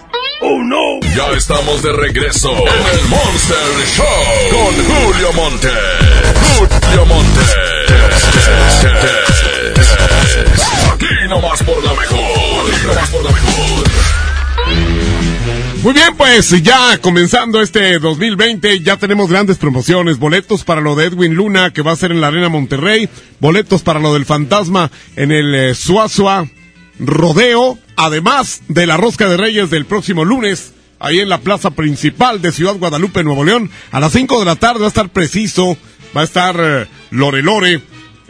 ¡Oh, no! Ya estamos de regreso en el Monster Show con Julio Monte. Julio Monte. Aquí nomás por la mejor. Aquí nomás por la mejor. Muy bien, pues ya comenzando este 2020, ya tenemos grandes promociones. Boletos para lo de Edwin Luna, que va a ser en la Arena Monterrey. Boletos para lo del Fantasma en el eh, Suazua Rodeo. Además de la Rosca de Reyes del próximo lunes, ahí en la plaza principal de Ciudad Guadalupe, Nuevo León. A las 5 de la tarde va a estar preciso, va a estar eh, Lore Lore,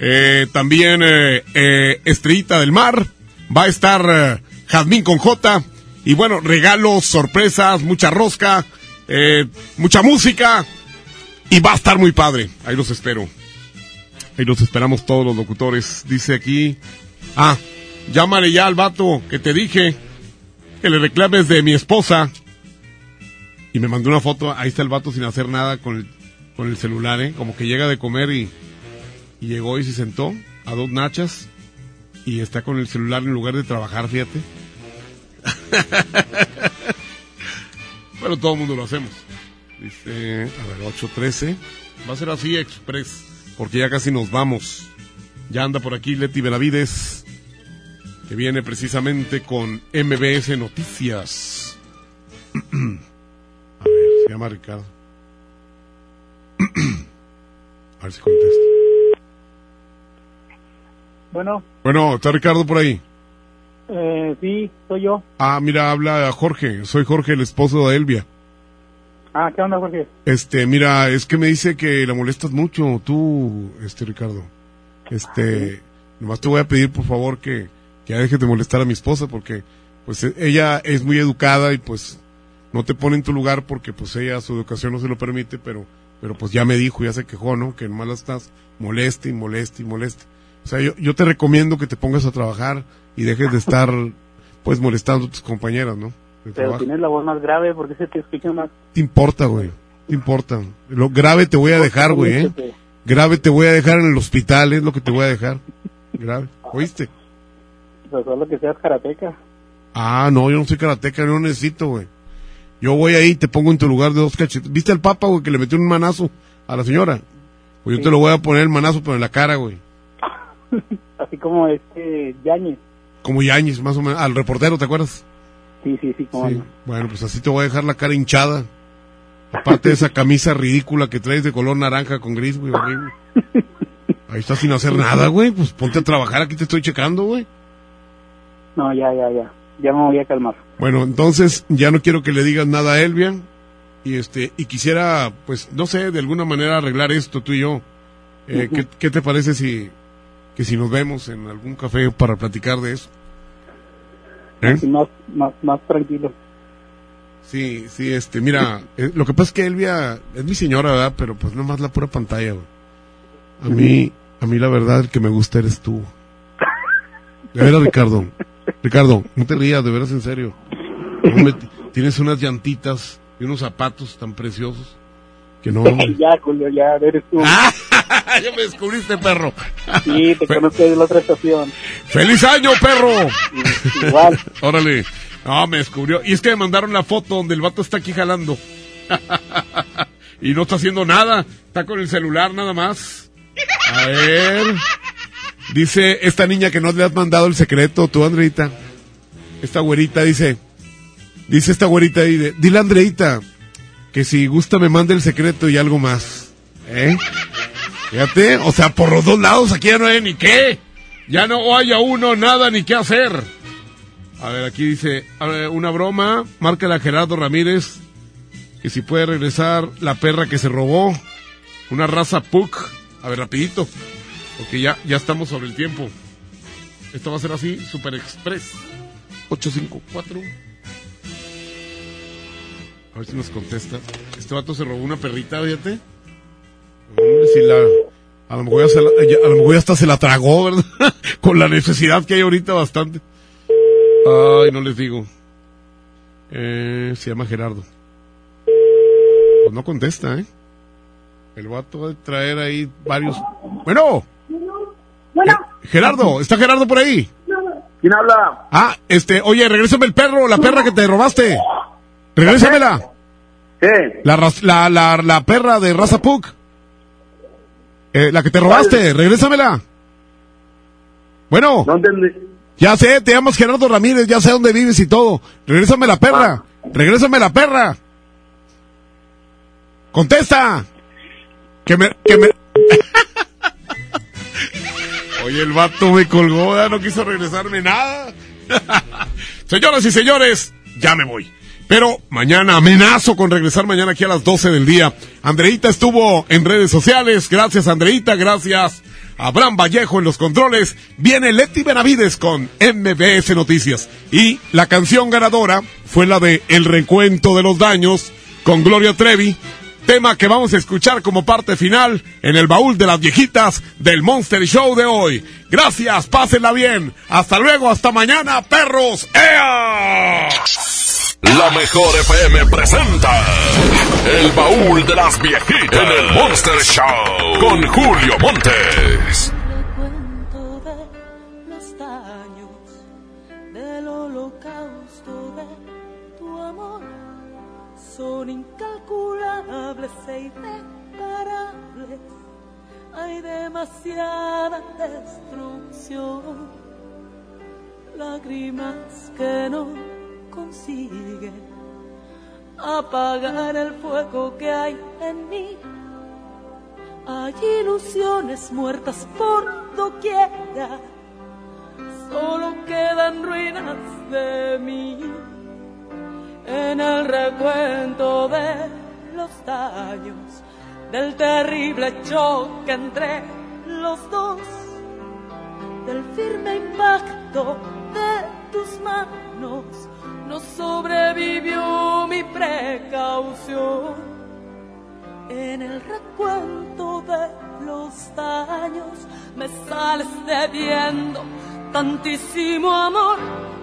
eh, también eh, eh, Estrellita del Mar, va a estar Jazmín con J. Y bueno, regalos, sorpresas, mucha rosca, mucha música. Y va a estar muy padre. Ahí los espero. Ahí los esperamos todos los locutores. Dice aquí. Ah, llámale ya al vato que te dije que le reclames de mi esposa. Y me mandó una foto. Ahí está el vato sin hacer nada con el, con el celular, ¿eh? Como que llega de comer y, llegó y se sentó a dos nachas. Y está con el celular en lugar de trabajar, fíjate. bueno, todo el mundo lo hacemos. Dice, a ver, 8.13. Va a ser así, Express, porque ya casi nos vamos. Ya anda por aquí Leti Benavides, que viene precisamente con MBS Noticias. a ver, se llama Ricardo. a ver si contesta. Bueno, Bueno, ¿está Ricardo por ahí? eh, sí, soy yo. Ah, mira, habla Jorge. Soy Jorge, el esposo de Elvia. Ah, ¿qué onda, Jorge? Este, mira, es que me dice que la molestas mucho, tú, este, Ricardo. Este, nomás te voy a pedir, por favor, que ya dejes de molestar a mi esposa, porque, pues, e- ella es muy educada y, pues, no te pone en tu lugar porque, pues, ella, su educación no se lo permite, pero, pero, pues, ya me dijo, ya se quejó, ¿no? Que nomás la estás moleste y moleste y moleste. O sea, yo, yo te recomiendo que te pongas a trabajar y dejes de estar, pues, molestando a tus compañeras, ¿no? Pero trabajo. tienes la voz más grave porque se te escucha más. te importa, güey? ¿Te importa? Lo grave te voy a dejar, güey, ¿eh? Grave te voy a dejar en el hospital, es lo que te voy a dejar. Grave. ¿Oíste? Pues solo que seas karateca. Ah, no, yo no soy karateca, no necesito, güey. Yo voy ahí y te pongo en tu lugar de dos cachetes. ¿Viste al papa, güey, que le metió un manazo a la señora? Pues yo te lo voy a poner el manazo, pero en la cara, güey. Así como este Yañez. Como Yañez, más o menos. Al reportero, ¿te acuerdas? Sí, sí, sí, como Sí. no. Bueno, pues así te voy a dejar la cara hinchada. Aparte de esa camisa ridícula que traes de color naranja con gris, güey. horrible. Ahí estás sin hacer nada, güey. Pues ponte a trabajar, aquí te estoy checando, güey. No, ya, ya, ya. Ya me voy a calmar. Bueno, entonces ya no quiero que le digas nada a Elvia. Y este, y quisiera, pues, no sé, de alguna manera arreglar esto tú y yo. Eh, ¿qué, qué te parece si, que si nos vemos en algún café para platicar de eso? ¿Eh? Más, más, más tranquilo. Sí, sí, este, mira, eh, lo que pasa es que Elvia es mi señora, ¿verdad? Pero pues nomás la pura pantalla, güey. A mí, a mí la verdad el que me gusta eres tú. De veras, Ricardo. Ricardo, no te rías, de veras en serio. Tienes unas llantitas y unos zapatos tan preciosos que no. ya, Julio, ya eres tú. ya me descubriste, perro. Sí, te conozco de la otra estación. ¡Feliz año, perro! Igual. Órale. No, me descubrió. Y es que me mandaron la foto donde el vato está aquí jalando. y no está haciendo nada. Está con el celular nada más. A ver. Dice esta niña que no le has mandado el secreto, tú, Andreita. Esta güerita dice. Dice esta güerita de, dile Andreita que si gusta me mande el secreto y algo más. ¿Eh? Fíjate, o sea, por los dos lados aquí ya no hay ni qué. Ya no haya uno, nada, ni qué hacer. A ver, aquí dice, una broma, márcala a Gerardo Ramírez, que si puede regresar la perra que se robó, una raza Puck. A ver, rapidito, porque ya, ya estamos sobre el tiempo. Esto va a ser así, Super Express. 854. A ver si nos contesta. Este vato se robó una perrita, fíjate. Si la, a lo mejor ya, se la- ya- a lo mejor ya hasta se la tragó, ¿verdad? Con la necesidad que hay ahorita bastante. Ay, no les digo. Eh, se llama Gerardo. Pues no contesta, ¿eh? El vato va a traer ahí varios... Bueno. Gerardo, ¿está Gerardo por ahí? ¿Quién habla? Ah, este, oye, regrésame el perro, la perra que te robaste. Regrésamela. ¿Qué? La, la, la, la perra de raza Puck. Eh, la que te robaste, regrésamela. Bueno. No. Ya sé, te llamas Gerardo Ramírez, ya sé dónde vives y todo. Regrésame la perra. Regrésame la perra. Contesta. Que me, que me. Oye, el vato me colgó, ya no quiso regresarme nada. Señoras y señores, ya me voy. Pero mañana amenazo con regresar mañana aquí a las 12 del día. Andreita estuvo en redes sociales. Gracias, Andreita. Gracias. Abraham Vallejo en los controles. Viene Leti Benavides con MBS Noticias. Y la canción ganadora fue la de El recuento de los daños con Gloria Trevi. Tema que vamos a escuchar como parte final en el baúl de las viejitas del Monster Show de hoy. Gracias, pásenla bien. Hasta luego, hasta mañana, perros. ¡Ea! La mejor FM presenta El baúl de las viejitas en el Monster Show con Julio Montes. E irreparables. Hay demasiada destrucción, lágrimas que no consiguen apagar el fuego que hay en mí. Hay ilusiones muertas por doquiera, solo quedan ruinas de mí. En el recuento de los daños, del terrible choque entre los dos, del firme impacto de tus manos, no sobrevivió mi precaución en el recuento de los daños me sales debiendo tantísimo amor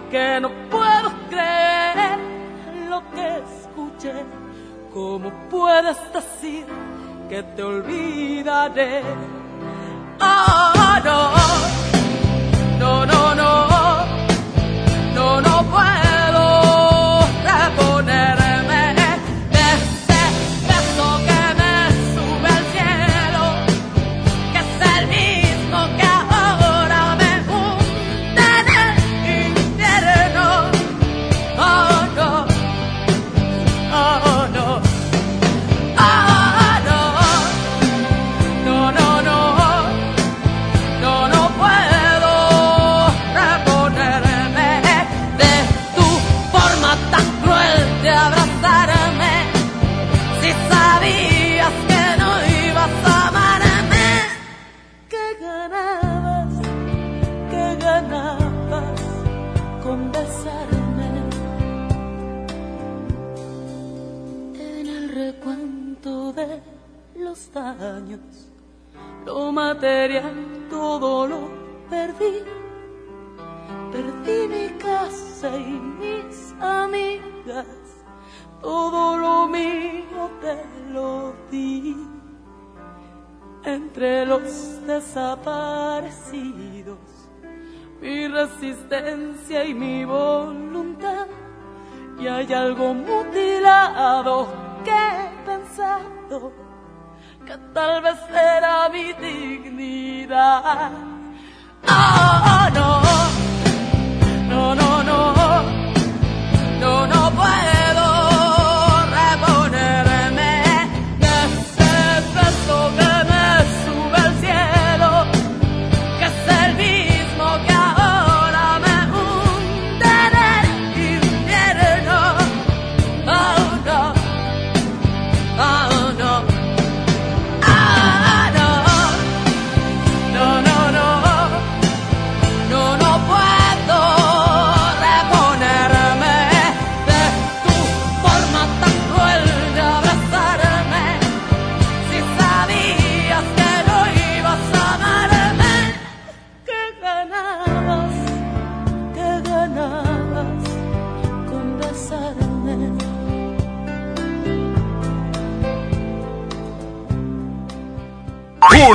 que no puedo creer lo que escuché. ¿Cómo puedes decir que te olvidaré? Ah, los daños, lo material todo lo perdí. Perdí mi casa y mis amigas, todo lo mío te lo di. Entre los desaparecidos, mi resistencia y mi voluntad y hay algo mutilado que he pensado que tal vez era mi dignidad. Oh, no, no, no, no, no, no puedo